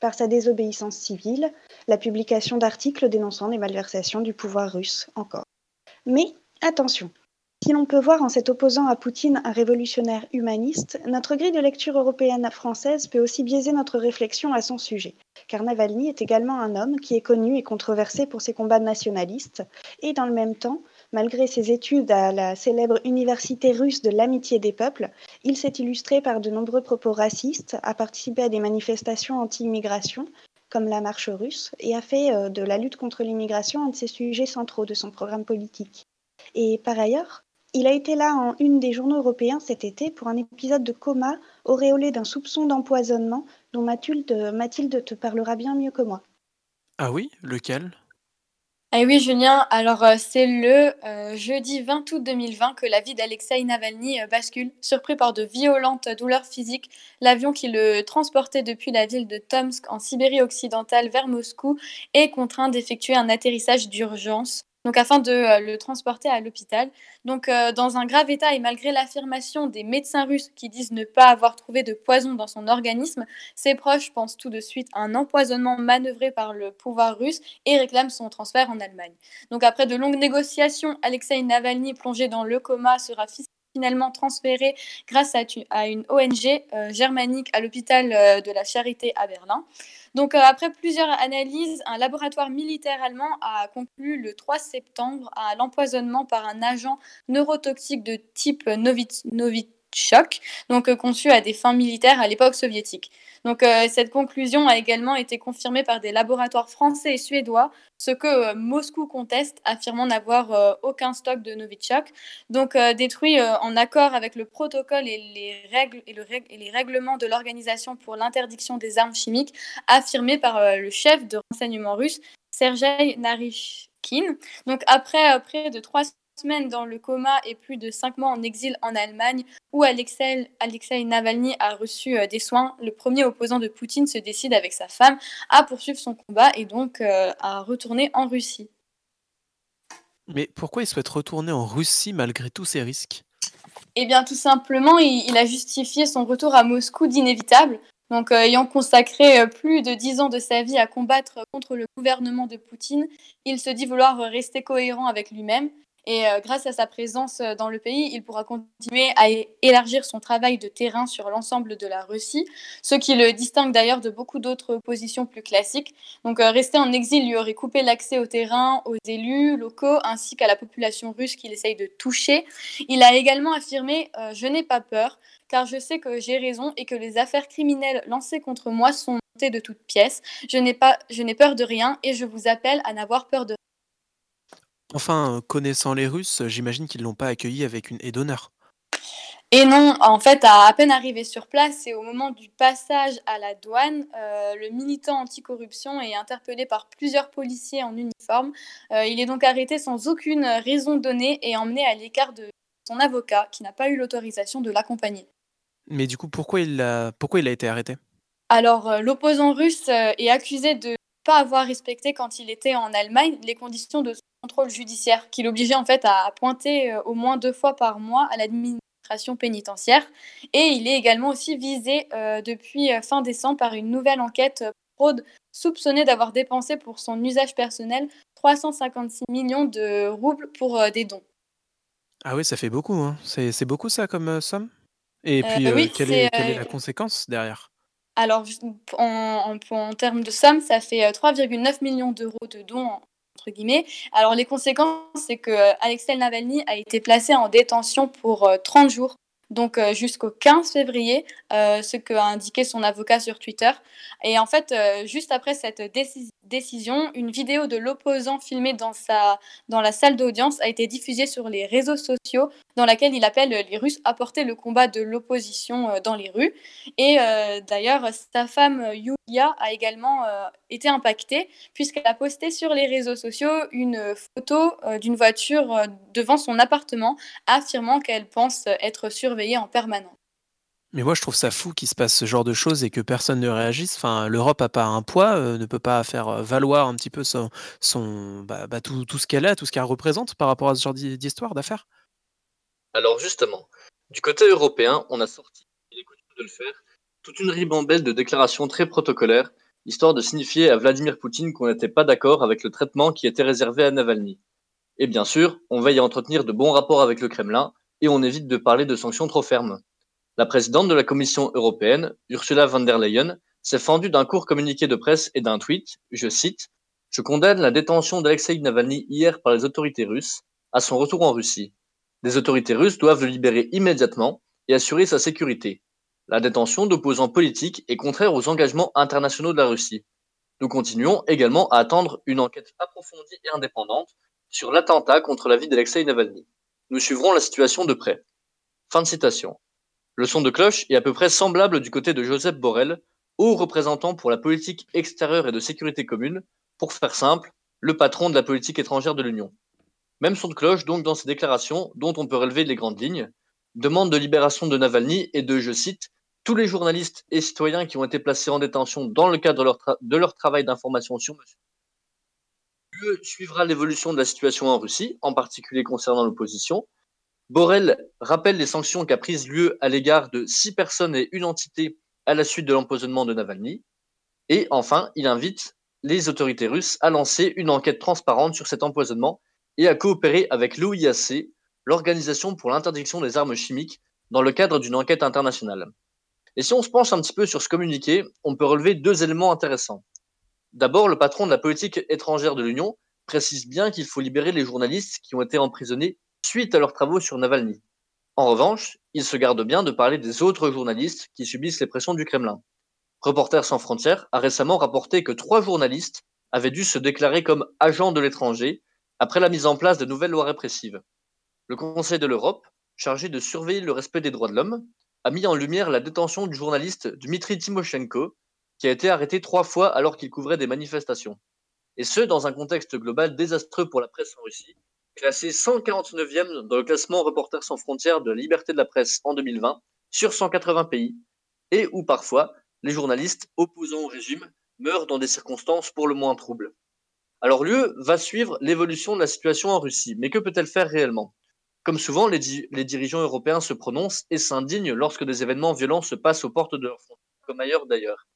par sa désobéissance civile, la publication d'articles dénonçant les malversations du pouvoir russe encore. Mais attention, si l'on peut voir en cet opposant à Poutine un révolutionnaire humaniste, notre grille de lecture européenne française peut aussi biaiser notre réflexion à son sujet, car Navalny est également un homme qui est connu et controversé pour ses combats nationalistes, et dans le même temps, malgré ses études à la célèbre Université russe de l'amitié des peuples, il s'est illustré par de nombreux propos racistes, a participé à des manifestations anti-immigration, comme la marche russe, et a fait euh, de la lutte contre l'immigration un de ses sujets centraux de son programme politique. Et par ailleurs, il a été là en une des journaux européens cet été pour un épisode de coma auréolé d'un soupçon d'empoisonnement dont Mathilde, Mathilde te parlera bien mieux que moi. Ah oui Lequel? Ah oui, Julien, alors euh, c'est le euh, jeudi 20 août 2020 que la vie d'Alexei Navalny euh, bascule. Surpris par de violentes douleurs physiques, l'avion qui le transportait depuis la ville de Tomsk en Sibérie occidentale vers Moscou est contraint d'effectuer un atterrissage d'urgence donc afin de euh, le transporter à l'hôpital. Donc euh, dans un grave état et malgré l'affirmation des médecins russes qui disent ne pas avoir trouvé de poison dans son organisme, ses proches pensent tout de suite à un empoisonnement manœuvré par le pouvoir russe et réclament son transfert en Allemagne. Donc après de longues négociations, Alexei Navalny plongé dans le coma sera finalement transféré grâce à, une ONG euh, germanique à l'hôpital de la Charité à Berlin. Donc, euh, après plusieurs analyses, un laboratoire militaire allemand a conclu le 3 septembre à l'empoisonnement par un agent neurotoxique de type Novichok, donc euh, conçu à des fins militaires à l'époque soviétique. Donc euh, cette conclusion a également été confirmée par des laboratoires français et suédois, ce que euh, Moscou conteste, affirmant n'avoir aucun stock de Novichok, donc détruit en accord avec le protocole et les règles et, le et les règlements de l'Organisation pour l'interdiction des armes chimiques, affirmé par le chef de renseignement russe, Sergei Narishkin. Donc après près de trois semaines dans le coma et plus de cinq mois en exil en Allemagne, où Alexei, Alexei Navalny a reçu euh, des soins, le premier opposant de Poutine se décide avec sa femme à poursuivre son combat et donc euh, à retourner en Russie. Mais pourquoi il souhaite retourner en Russie malgré tous ces risques? Eh bien, tout simplement, il, a justifié son retour à Moscou d'inévitable. Donc, euh, ayant consacré plus de dix ans de sa vie à combattre contre le gouvernement de Poutine, il se dit vouloir rester cohérent avec lui-même et euh, grâce à sa présence euh, dans le pays, il pourra continuer à élargir son travail de terrain sur l'ensemble de la Russie, ce qui le distingue d'ailleurs de beaucoup d'autres positions plus classiques. Donc euh, rester en exil lui aurait coupé l'accès au terrain, aux élus locaux, ainsi qu'à la population russe qu'il essaye de toucher. Il a également affirmé Je n'ai pas peur, car je sais que j'ai raison et que les affaires criminelles lancées contre moi sont montées de toutes pièces. Je n'ai peur de rien et je vous appelle à n'avoir peur de Enfin, connaissant les Russes, j'imagine qu'ils l'ont pas accueilli avec une haie d'honneur. Et non, en fait, à, peine arrivé sur place et au moment du passage à la douane, euh, le militant anticorruption est interpellé par plusieurs policiers en uniforme. Euh, il est donc arrêté sans aucune raison donnée et emmené à l'écart de son avocat qui n'a pas eu l'autorisation de l'accompagner. Mais du coup, pourquoi il a, pourquoi il a été arrêté? Alors, euh, l'opposant russe est accusé de ne pas avoir respecté quand il était en Allemagne les conditions de contrôle judiciaire qui l'obligeait en fait à pointer euh, au moins deux fois par mois à l'administration pénitentiaire. Et il est également aussi visé euh, depuis euh, fin décembre par une nouvelle enquête fraude soupçonnée d'avoir dépensé pour son usage personnel 356 millions de roubles pour des dons. Ah oui, ça fait beaucoup. Hein. C'est beaucoup ça comme somme? Et puis, quelle, est, quelle est la conséquence derrière? Alors, en, en, termes de somme, ça fait 3,9 millions d'euros de dons guillemets. Alors les conséquences, c'est que euh, Alexei Navalny a été placé en détention pour 30 euh, jours donc euh, jusqu'au 15 février, ce qu'a indiqué son avocat sur Twitter. Et en fait, juste après cette déci- décision, une vidéo de l'opposant filmée dans, sa, dans la salle d'audience a été diffusée sur les réseaux sociaux dans laquelle il appelle les Russes à porter le combat de l'opposition dans les rues. Et d'ailleurs, sa femme euh, Yulia a également euh, été impactée puisqu'elle a posté sur les réseaux sociaux une photo euh, d'une voiture euh, devant son appartement affirmant qu'elle pense être surveillée en permanence. Mais moi, je trouve ça fou qu'il se passe ce genre de choses et que personne ne réagisse. Enfin, l'Europe a pas un poids, euh, ne peut pas faire valoir un petit peu son, son bah, bah, tout, tout ce qu'elle a, tout ce qu'elle représente par rapport à ce genre d'hi- d'histoire, d'affaires. Alors justement, du côté européen, on a sorti, il est coutume de le faire, toute une ribambelle de déclarations très protocolaires, histoire de signifier à Vladimir Poutine qu'on n'était pas d'accord avec le traitement qui était réservé à Navalny. Et bien sûr, on veille à entretenir de bons rapports avec le Kremlin et on évite de parler de sanctions trop fermes. La présidente de la Commission européenne, Ursula von der Leyen, s'est fendue d'un court communiqué de presse et d'un tweet, je cite, Je condamne la détention d'Alexei Navalny hier par les autorités russes à son retour en Russie. Les autorités russes doivent le libérer immédiatement et assurer sa sécurité. La détention d'opposants politiques est contraire aux engagements internationaux de la Russie. Nous continuons également à attendre une enquête approfondie et indépendante sur l'attentat contre la vie d'Alexei Navalny. Nous suivrons la situation de près. Fin de citation. Le son de cloche est à peu près semblable du côté de Joseph Borrell, haut représentant pour la politique extérieure et de sécurité commune, pour faire simple, le patron de la politique étrangère de l'Union. Même son de cloche donc dans ses déclarations, dont on peut relever les grandes lignes, demande de libération de Navalny et de, je cite, tous les journalistes et citoyens qui ont été placés en détention dans le cadre de leur, travail d'information sur monsieur. L'UE suivra l'évolution de la situation en Russie, en particulier concernant l'opposition. Borrell rappelle les sanctions qu'a prises l'UE à l'égard de six personnes et une entité à la suite de l'empoisonnement de Navalny. Et enfin, il invite les autorités russes à lancer une enquête transparente sur cet empoisonnement et à coopérer avec l'OIAC, l'Organisation pour l'interdiction des armes chimiques, dans le cadre d'une enquête internationale. Et si on se penche un petit peu sur ce communiqué, on peut relever deux éléments intéressants. D'abord, le patron de la politique étrangère de l'Union précise bien qu'il faut libérer les journalistes qui ont été emprisonnés suite à leurs travaux sur Navalny. En revanche, il se garde bien de parler des autres journalistes qui subissent les pressions du Kremlin. Reporters sans frontières a récemment rapporté que trois journalistes avaient dû se déclarer comme agents de l'étranger après la mise en place de nouvelles lois répressives. Le Conseil de l'Europe, chargé de surveiller le respect des droits de l'homme, a mis en lumière la détention du journaliste Dmitri Timoshenko, qui a été arrêté trois fois alors qu'il couvrait des manifestations. Et ce, dans un contexte global désastreux pour la presse en Russie, classé 149e dans le classement Reporters sans frontières de la liberté de la presse en 2020 sur 180 pays, et où parfois les journalistes opposants au régime meurent dans des circonstances pour le moins troubles. Alors l'UE va suivre l'évolution de la situation en Russie, mais que peut-elle faire réellement? Comme souvent, les, di- les dirigeants européens se prononcent et s'indignent lorsque des événements violents se passent aux portes de leurs frontières, comme ailleurs d'ailleurs.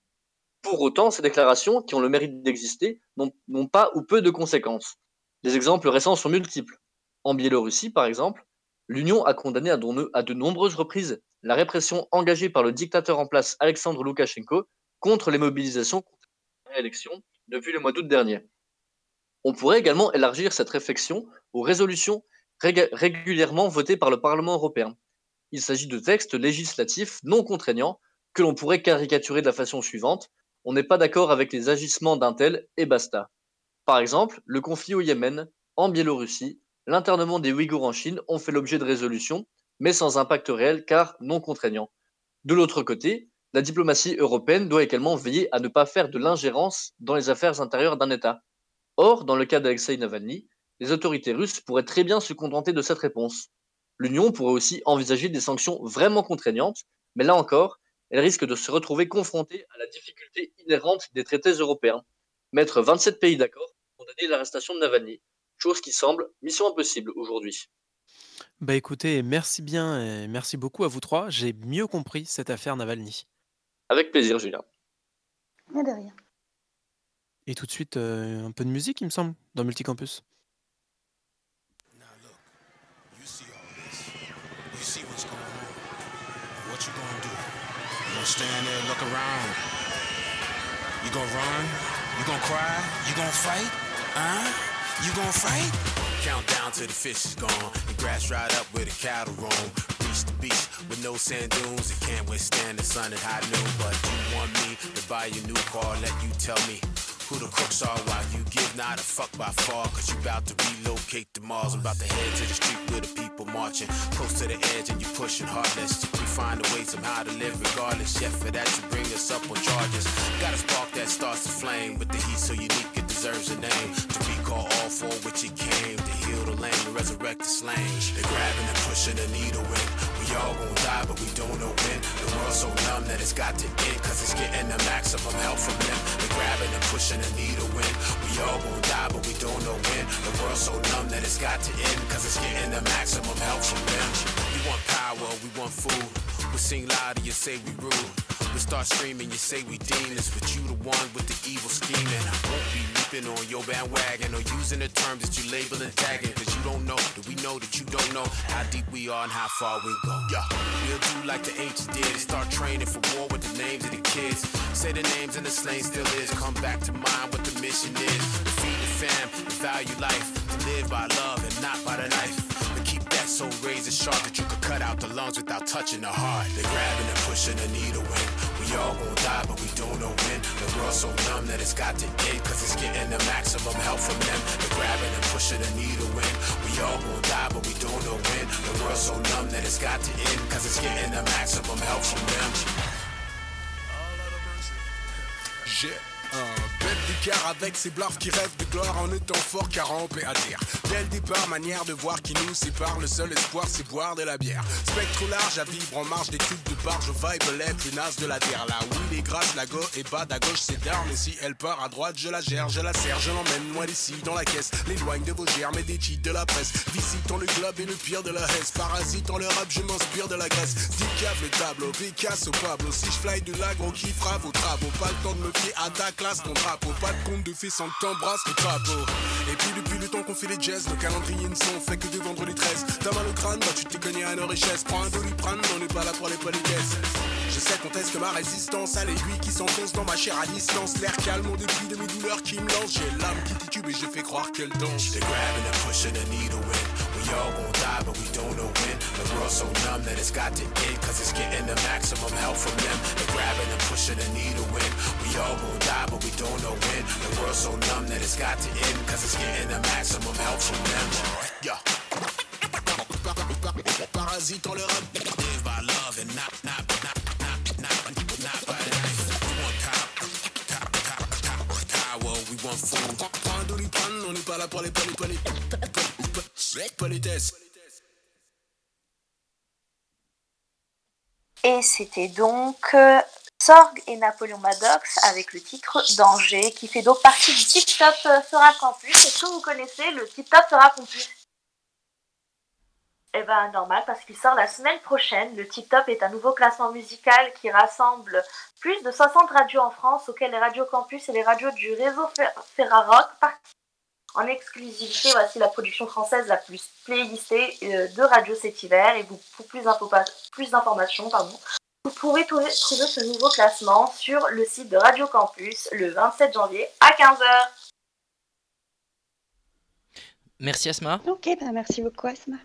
Pour autant, ces déclarations, qui ont le mérite d'exister, n'ont pas ou peu de conséquences. Les exemples récents sont multiples. En Biélorussie, par exemple, l'Union a condamné à de, nombreuses reprises la répression engagée par le dictateur en place Alexandre Loukachenko contre les mobilisations contre la réélection depuis le mois d'août dernier. On pourrait également élargir cette réflexion aux résolutions régulièrement votées par le Parlement européen. Il s'agit de textes législatifs non contraignants que l'on pourrait caricaturer de la façon suivante on n'est pas d'accord avec les agissements d'un tel et basta. Par exemple, le conflit au Yémen, en Biélorussie, l'internement des Ouïghours en Chine ont fait l'objet de résolutions, mais sans impact réel car non contraignants. De l'autre côté, la diplomatie européenne doit également veiller à ne pas faire de l'ingérence dans les affaires intérieures d'un État. Or, dans le cas d'Alexei Navalny, les autorités russes pourraient très bien se contenter de cette réponse. L'Union pourrait aussi envisager des sanctions vraiment contraignantes, mais là encore, elle risque de se retrouver confrontée à la difficulté inhérente des traités européens. Mettre 27 pays d'accord pour condamner l'arrestation de Navalny, chose qui semble mission impossible aujourd'hui. Bah écoutez, merci bien et merci beaucoup à vous trois. J'ai mieux compris cette affaire Navalny. Avec plaisir, Julien. De rien. Et tout de suite, euh, un peu de musique, il me semble, dans Multicampus. Stand there look around? You gonna run? You gonna cry? You gonna fight? Huh? You gonna fight? Count down till the fish is gone. The grass dried up where the cattle roam. Beast to beast with no sand dunes that can't withstand the sun at high noon. But you want me to buy you a new car, let you tell me who the crooks are while you give not a fuck by far. Cause you about to relocate the Mars. I'm about to head to the street where the people marching close to the edge and you pushing heartless. We find a way somehow to live regardless. Yet for that you bring us up on charges. Got a spark that starts to flame with the heat so unique it deserves a name. To recall all for which it came to heal the lame and resurrect the slain. They're grabbing and pushing the needle in. We all gon' die, but we don't know when. The world's so numb that it's got to end, cause it's getting the maximum help from them. They're grabbing and pushing the needle in. We all gon' die, but we don't know when. The world's so numb that it's got to end, cause it's getting the maximum help from them. We want power, we want food. We sing loud and you say we rude. We start screaming, you say we demons, but you the one with the evil scheming. I won't be leaping on your bandwagon or using the terms that you label and tagging, cause you don't know that we know that you don't know how deep we are and how far we go. Yeah, we'll do like the ancients did and start training for war with the names of the kids. Say the names and the slain still is. Come back to mind what the mission is. To feed the fam and value life. To live by love and not by the knife. But keep that so razor sharp that you could cut out the lungs without touching the heart. They're grabbing and pushing the needle in. We all gon' die, but we don't know when. The world's so numb that it's got to end, cause it's getting the maximum help from them. They're grabbing and pushing the needle in. We all gon' die, but we don't know when. The world's so numb that it's got to end, cause it's getting the maximum help from them. J'ai un bête d'écart avec ces blarfs qui rêvent de gloire en étant fort car rampé à dire. Dès le départ, manière de voir qui nous sépare, le seul espoir c'est boire de la bière. Spectre au large à vivre en marge des tubes de barge, vibe les plus de la terre. Là où il est grasse, la go est bas, à gauche c'est d'armes. Et si elle part à droite, je la gère, je la serre, je l'emmène loin d'ici dans la caisse. L'éloigne de vos germes et des cheats de la presse. Visitant le globe et le pire de la hesse. Parasitant le rap, je m'inspire de la graisse. Dicave le tableau, Picasso, Pablo. Si je fly de l'agro qui fera vos travaux, pas le temps de me fier ta classe, ton. Pas de compte de fait sans que t'embrasses le drapeau. Et puis depuis le temps qu'on fait les jazz, le calendrier ne sont fait que de vendre les 13. T'as mal au crâne, bah tu t'es cogné à nos richesses. Prends un doliprane, on n'est pas là pour les politesses. Je sais qu'on teste ma résistance à l'aiguille qui s'enfonce dans ma chair à distance. L'air calme au début de mes douleurs qui me lancent. J'ai l'âme qui titube et je fais croire qu'elle danse. We all gon' die, but we don't know when. The world's so numb that it's got to end, cause it's getting the maximum help from them. They're grabbing and pushing the needle in. We all gon' die, but we don't know when. The world's so numb that it's got to end, cause it's getting the maximum help from them. Yeah. Parasite en le rap. Live by love and not, not, not, not, not, not by life. We want power, power, power, power, we want food. On n'est pas là pour les. Et c'était donc euh, Sorg et Napoléon Maddox avec le titre Danger, qui fait donc partie du Tip Top euh, Sera Campus. Est-ce que vous connaissez le Tip Top Sera Campus? Eh ben normal, parce qu'il sort la semaine prochaine. Le Tip Top est un nouveau classement musical qui rassemble plus de 60 radios en France, auxquelles les radios campus et les radios du réseau Fer- Ferrarock participent. En exclusivité, voici la production française la plus playlistée euh, de radio cet hiver. Et vous, pour plus d'informations, pardon, vous pourrez trouver, ce nouveau classement sur le site de Radio Campus le 27 janvier à 15h. Merci Asma. Ok, bah merci beaucoup Asma.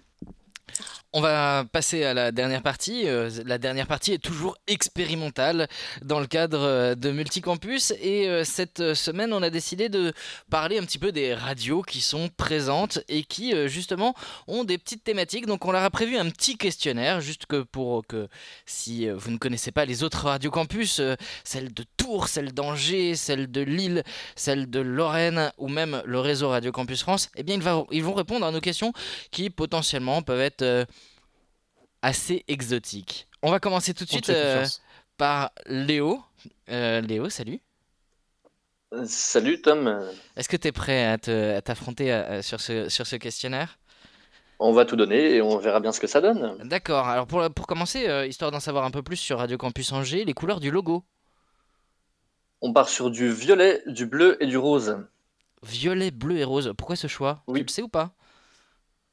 On va passer à la dernière partie. Euh, la dernière partie est toujours expérimentale dans le cadre euh, de Multicampus. Et euh, cette semaine, on a décidé de parler un petit peu des radios qui sont présentes et qui, justement, ont des petites thématiques. Donc, on leur a prévu un petit questionnaire, juste que pour que, si vous ne connaissez pas les autres radios campus, euh, celle de Tours, celle d'Angers, celle de Lille, celle de Lorraine ou même le réseau Radio Campus France, eh bien, ils, vont répondre à nos questions qui potentiellement peuvent être assez exotiques. On va commencer tout de suite euh, par Léo. Euh, Léo, salut. Euh, Salut Tom, Est-ce que tu es prêt à te- à t'affronter sur ce, sur ce questionnaire? On va tout donner et on verra bien ce que ça donne. D'accord, alors pour, pour commencer, euh, histoire d'en savoir un peu plus sur Radio Campus Angers, les couleurs du logo. On part sur du violet, du bleu et du rose. Violet, bleu et rose. Pourquoi ce choix? Tu le sais ou pas?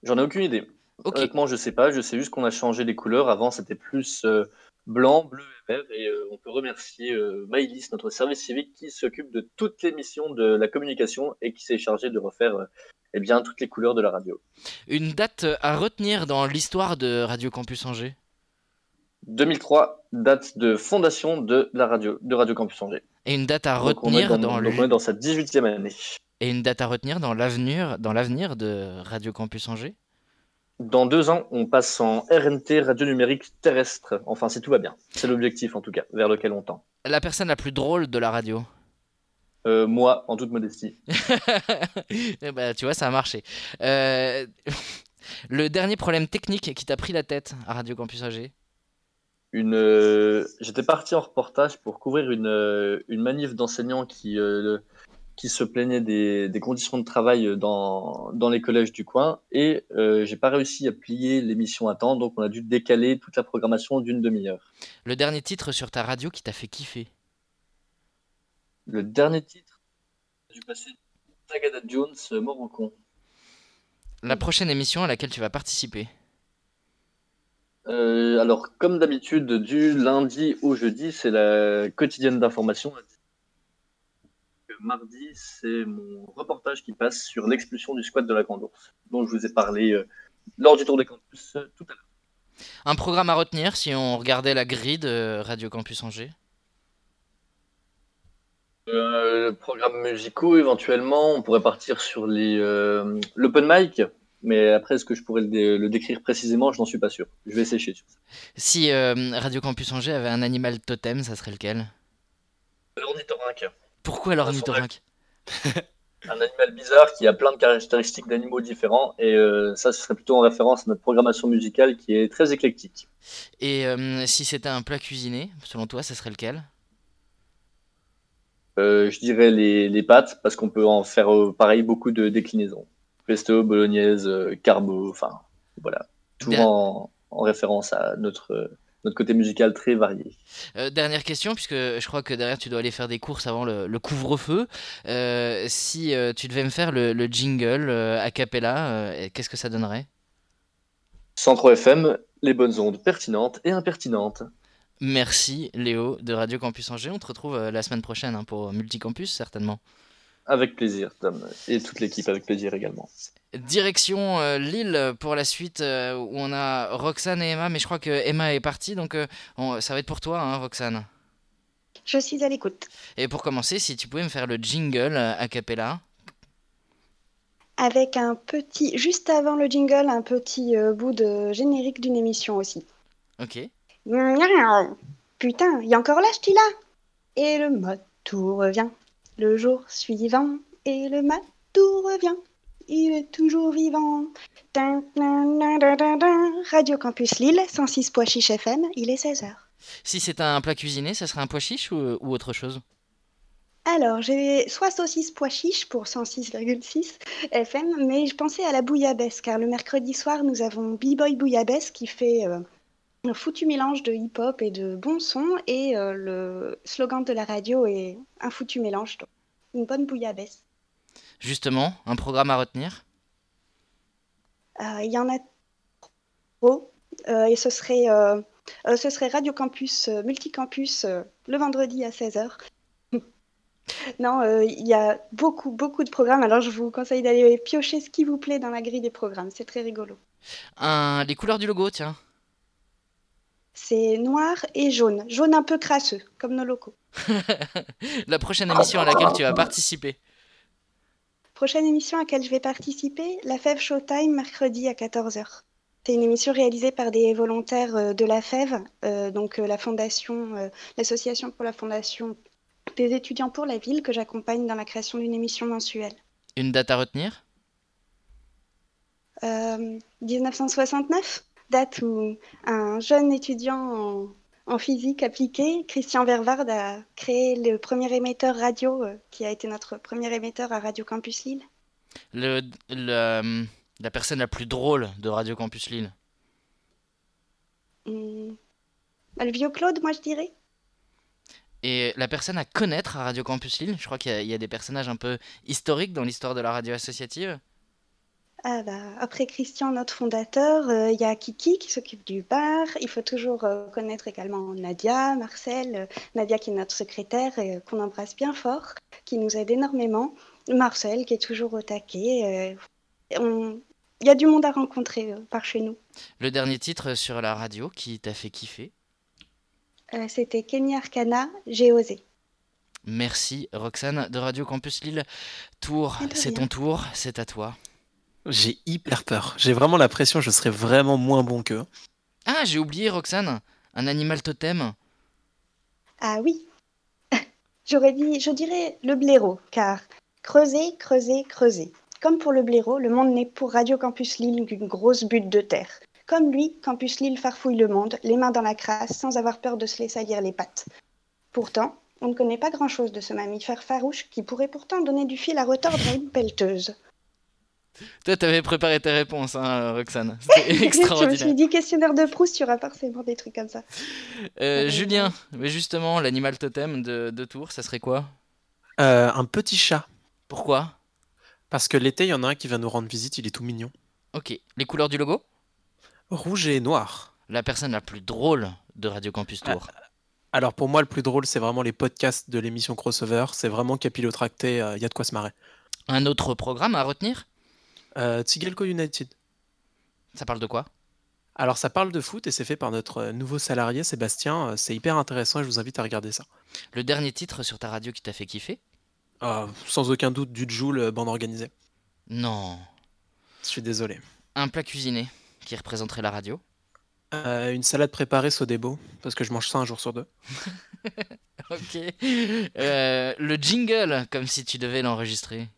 J'en ai aucune idée. Honnêtement, je sais pas. Je sais juste qu'on a changé les couleurs. Avant, c'était plus euh, blanc, bleu et vert. Et euh, on peut remercier euh, Maïlis, notre service civique, qui s'occupe de toutes les missions de la communication et qui s'est chargé de refaire eh bien, toutes les couleurs de la radio. Une date à retenir dans l'histoire de Radio Campus Angers? 2003, date de fondation de la radio, de Radio Campus Angers. Et une date à Donc, on est retenir dans, donc le- on est dans sa 18e année. et une date à retenir dans l'avenir dans l'avenir de Radio Campus Angers? Dans deux ans, on passe en RNT, radio numérique terrestre. Enfin, si tout va bien. C'est l'objectif, en tout cas, vers lequel on tend. La personne la plus drôle de la radio. Euh, moi, en toute modestie. [laughs] Ben, tu vois, ça a marché. Euh, [laughs] le dernier problème technique qui t'a pris la tête à Radio Campus Angers. Une, euh, j'étais parti en reportage pour couvrir une, une manif d'enseignants qui, qui se plaignaient des, des conditions de travail dans, dans les collèges du coin et euh, j'ai pas réussi à plier l'émission à temps, donc on a dû décaler toute la programmation d'une demi-heure. Le dernier titre sur ta radio qui t'a fait kiffer. Le dernier titre, j'ai passé Tagada Jones, Mort en con. La prochaine émission à laquelle tu vas participer. Euh, alors, comme d'habitude, du lundi au jeudi, c'est la quotidienne d'information. Mardi, c'est mon reportage qui passe sur l'expulsion du squat de la Grande Ourse, dont je vous ai parlé euh, lors du tour des campus euh, tout à l'heure. Un programme à retenir si on regardait la grille de Radio Campus Angers? Euh, programmes musicaux, éventuellement, on pourrait partir sur les euh, l'open mic, mais après, est-ce que je pourrais le, dé- le décrire précisément? Je n'en suis pas sûr. Je vais sécher sur ça. Si euh, Radio Campus Angers avait un animal totem, ça serait lequel? L'ornithorynque. Pourquoi l'ornithorynque [laughs] un animal bizarre qui a plein de caractéristiques d'animaux différents et euh, ça ce serait plutôt en référence à notre programmation musicale qui est très éclectique. Et euh, si c'était un plat cuisiné, selon toi, ça serait lequel? Euh, je dirais les, les pâtes parce qu'on peut en faire pareil beaucoup de déclinaisons. Pesto, bolognaise, carbo, enfin voilà, tout en, en référence à notre, notre côté musical très varié. Euh, Dernière question, puisque je crois que derrière tu dois aller faire des courses avant le, le couvre-feu. Euh, si euh, tu devais me faire le, le jingle a cappella, qu'est-ce que ça donnerait? Centro FM, les bonnes ondes pertinentes et impertinentes. Merci Léo de Radio Campus Angers. On te retrouve la semaine prochaine hein, pour Multicampus, certainement. Avec plaisir, Tom, et toute l'équipe avec plaisir également. Direction euh, Lille pour la suite euh, où on a Roxane et Emma, mais je crois que Emma est partie, donc euh, on- ça va être pour toi, hein, Roxane. Je suis à l'écoute. Et pour commencer, si tu pouvais me faire le jingle a cappella. Avec un petit, juste avant le jingle, un petit bout de générique d'une émission aussi. Ok. Miaou. Putain, il y a encore là, là Et le matou revient. Le jour suivant, et le matou revient. Il est toujours vivant. Radio Campus Lille, 106 pois chiche FM, il est 16h. Si c'était un plat cuisiné, ça serait un pois chiche ou, ou autre chose? Alors, j'ai soit saucisse pois chiche pour 106,6 FM, mais je pensais à la bouillabaisse, car le mercredi soir, nous avons B-Boy Bouillabaisse qui fait euh, un foutu mélange de hip-hop et de bons sons, et euh, le slogan de la radio est un foutu mélange, donc une bonne bouillabaisse. Justement, un programme à retenir Euh, Il y en a trop, euh, et ce serait, euh, ce serait Radio Campus, Multicampus, le vendredi à 16h. [laughs] Non, euh, il y a beaucoup, beaucoup de programmes. Alors, je vous conseille d'aller piocher ce qui vous plaît dans la grille des programmes. C'est très rigolo. Les couleurs du logo, tiens. C'est noir et jaune. Jaune un peu crasseux, comme nos locaux. [laughs] La prochaine émission à laquelle tu vas participer. Prochaine émission à laquelle je vais participer, la FEV Showtime, mercredi à 14h. C'est une émission réalisée par des volontaires euh, de la FEV, euh, donc euh, la fondation, euh, l'association pour la fondation des étudiants pour la ville, que j'accompagne dans la création d'une émission mensuelle. Une date à retenir? Euh, 1969, date où un jeune étudiant en, en physique appliquée, Christian Vervard, a créé le premier émetteur radio, euh, qui a été notre premier émetteur à Radio Campus Lille. le, le, euh, La personne la plus drôle de Radio Campus Lille bah, le vieux Claude, moi je dirais. Et la personne à connaître à Radio Campus Lille, je crois qu'il y a des personnages un peu historiques dans l'histoire de la radio associative. Ah bah, après Christian, notre fondateur, euh, il y a Kiki qui s'occupe du bar. Il faut toujours euh, connaître également Nadia, Marcel, euh, Nadia qui est notre secrétaire et qu'on embrasse bien fort, qui nous aide énormément. Marcel qui est toujours au taquet. on- Il y a du monde à rencontrer par chez nous. Le dernier titre sur la radio qui t'a fait kiffer? C'était Kenny Arcana, J'ai osé. Merci Roxane de Radio Campus Lille. Tour, c'est ton tour, c'est à toi. J'ai hyper peur. J'ai vraiment la pression, je serais vraiment moins bon qu'eux. Ah, j'ai oublié Roxane, un animal totem. Ah oui. [laughs] J'aurais dit, je dirais le blaireau, car creuser, creuser, creuser. Comme pour le blaireau, le monde n'est pour Radio Campus Lille qu'une grosse butte de terre. Comme lui, Campus Lille farfouille le monde, les mains dans la crasse, sans avoir peur de se les salir les pattes. Pourtant, on ne connaît pas grand-chose de ce mammifère farouche qui pourrait pourtant donner du fil à retordre à une pelleteuse. Toi, t'avais préparé tes réponses, hein, Roxane. [laughs] C'était je me extraordinaire. suis dit, questionnaire de Proust, il y aura forcément des trucs comme ça. Euh, Julien, mais justement, l'animal totem de, de Tours, ça serait quoi? Euh, un petit chat. Pourquoi? Parce que l'été, il y en a un qui va nous rendre visite, il est tout mignon. Ok. Les couleurs du logo? Rouge et noir. La personne la plus drôle de Radio Campus Tours. Alors pour moi, le plus drôle, c'est vraiment les podcasts de l'émission Crossover. C'est vraiment capillotracté, il y a de quoi se marrer. Un autre programme à retenir? Euh, United. Ça parle de quoi? Alors ça parle de foot et c'est fait par notre euh, nouveau salarié Sébastien. Euh, C'est hyper intéressant et je vous invite à regarder ça. Le dernier titre sur ta radio qui t'a fait kiffer? Ah, sans aucun doute, du Joule, euh, bande organisée. Non. Je suis désolé. Un plat cuisiné qui représenterait la radio? Euh, une salade préparée Sodebo, parce que je mange ça un jour sur deux. [laughs] Ok. Euh, le jingle, comme si tu devais l'enregistrer.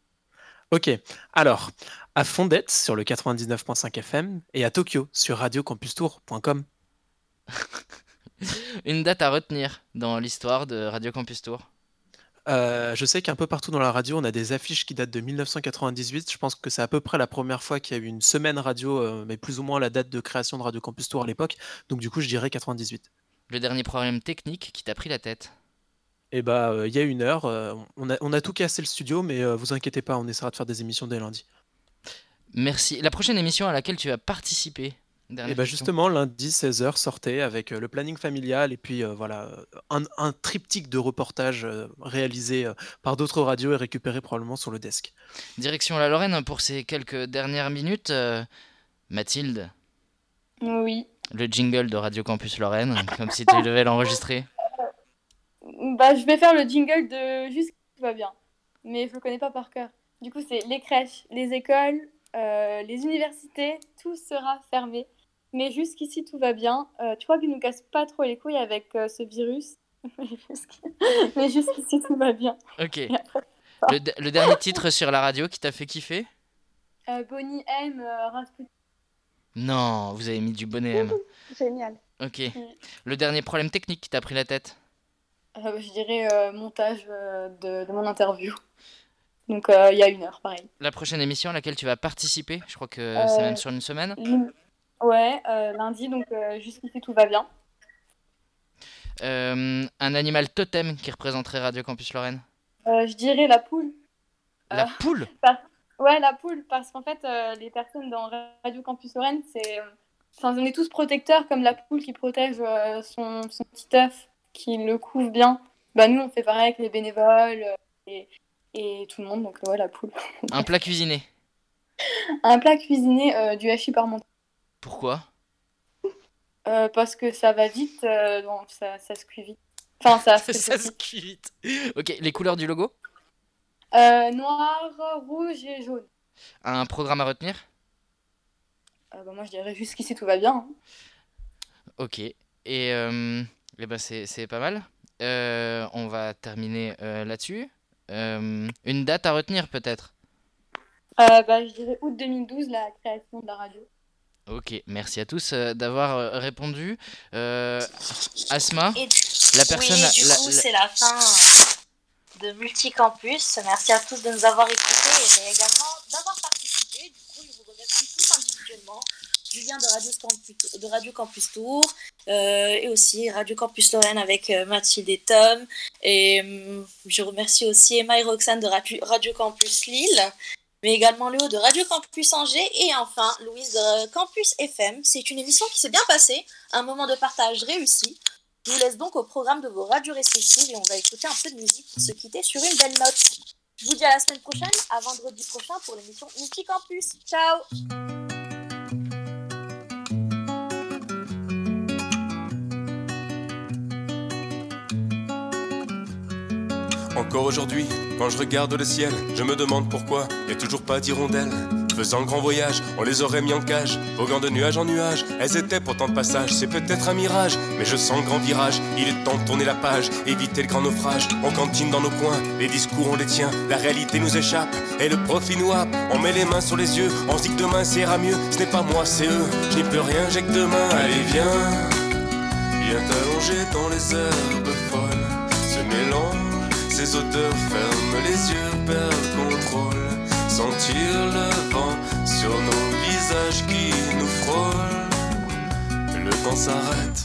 Ok, alors, à Fondette sur le 99.5 FM et à Tokyo sur radiocampustour.com. [laughs] Une date à retenir dans l'histoire de Radio Campus Tours. Euh, je sais qu'un peu partout dans la radio, on a des affiches qui datent de 1998. Je pense que c'est à peu près la première fois qu'il y a eu une semaine radio, euh, mais plus ou moins la date de création de Radio Campus Tour à l'époque. Donc du coup, je dirais 98. Le dernier problème technique qui t'a pris la tête? Et bah, euh, il y a une heure, on, a, on a tout cassé le studio, mais vous inquiétez pas, on essaiera de faire des émissions dès lundi. Merci. La prochaine émission à laquelle tu vas participer. Et bah question. justement, lundi 16h, sortez avec euh, le planning familial et puis euh, voilà, euh, un, un triptyque de reportages euh, réalisés euh, par d'autres radios et récupérés probablement sur le desk. Direction la Lorraine pour ces quelques dernières minutes. euh, Mathilde, Oui. le jingle de Radio Campus Lorraine, comme si tu devais l'enregistrer. Bah, je vais faire le jingle de Juste tout va bien. Mais je le connais pas par cœur. Du coup, c'est les crèches, les écoles, euh, les universités, tout sera fermé. Mais jusqu'ici, tout va bien. Euh, tu vois qu'il nous casse pas trop les couilles avec euh, ce virus? [laughs] Mais jusqu'- [laughs] Mais jusqu'ici, tout va bien. Ok. Le, de- le dernier titre sur la radio qui t'a fait kiffer? Bonnie M, Rasputin. Non, vous avez mis du bonnet M. Génial. Ok. Le dernier problème technique qui t'a pris la tête? Je dirais montage de, de mon interview. Donc, euh, il y a une heure, pareil. La prochaine émission à laquelle tu vas participer, je crois que c'est Euh, même sur une semaine. Ouais, euh, lundi, donc jusqu'ici, tout va bien. Un animal totem qui représenterait Radio Campus Lorraine. Je dirais la poule. La poule [laughs] Par- Ouais, la poule, parce qu'en fait, les personnes dans Radio Campus Lorraine, c'est. Enfin, on est tous protecteurs, comme la poule qui protège euh, son, son petit œuf, qui le couvre bien. Bah, nous, on fait pareil avec les bénévoles euh, et, et tout le monde, donc ouais, la poule. [laughs] Un plat cuisiné. Un plat cuisiné, euh, du hachis parmentier. Pourquoi? Euh, parce que ça va vite, euh, donc ça, ça se cuit vite. Enfin, ça, [laughs] Ça se cuit vite. Ok, les couleurs du logo? Euh, noir, rouge et jaune. Un programme à retenir? Bah, moi, je dirais jusqu'ici, tout va bien. hein. Ok. Et, euh, eh ben c'est pas mal. On va terminer là-dessus. Euh, une date à retenir peut-être Euh, bah, je dirais août 2012, la création de la radio. Ok, merci à tous euh, d'avoir euh, répondu. Euh, Asma, Et- la personne... oui, du la- coup, la- c'est la fin de Multicampus. Merci à tous de nous avoir écoutés, mais également d'avoir participé. Du coup, je vous remercie tous individuellement. Julien de Radio Campus, de Radio Campus Tour euh, et aussi Radio Campus Lorraine avec euh, Mathilde et Tom. Et hum, je remercie aussi Emma et Roxane de Radio Campus Lille, mais également Léo de Radio Campus Angers et enfin Louise de Campus FM. C'est une émission qui s'est bien passée, un moment de partage réussi. Je vous laisse donc au programme de vos radios respectives et on va écouter un peu de musique pour se quitter sur une belle note. Je vous dis à la semaine prochaine, à vendredi prochain pour l'émission Multicampus. Ciao Encore aujourd'hui, quand je regarde le ciel, je me demande pourquoi y a toujours pas d'hirondelles. Faisant grand voyage, on les aurait mis en cage, voguant de nuage en nuage. Elles étaient pourtant de passage, c'est peut-être un mirage, mais je sens grand virage. Il est temps de tourner la page, éviter le grand naufrage. On cantine dans nos coins, les discours on les tient, la réalité nous échappe et le profit nous happe. On met les mains sur les yeux, on se dit que demain ira mieux. Ce n'est pas moi, c'est eux. Je n'y peux rien, j'ai que demain. Allez viens, viens t'allonger dans les herbes folles. Ce mélange, ces odeurs ferment les yeux, perdent le contrôle. Sentir le vent sur nos visages qui nous frôlent. Le temps s'arrête,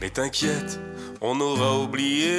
mais t'inquiète, on aura oublié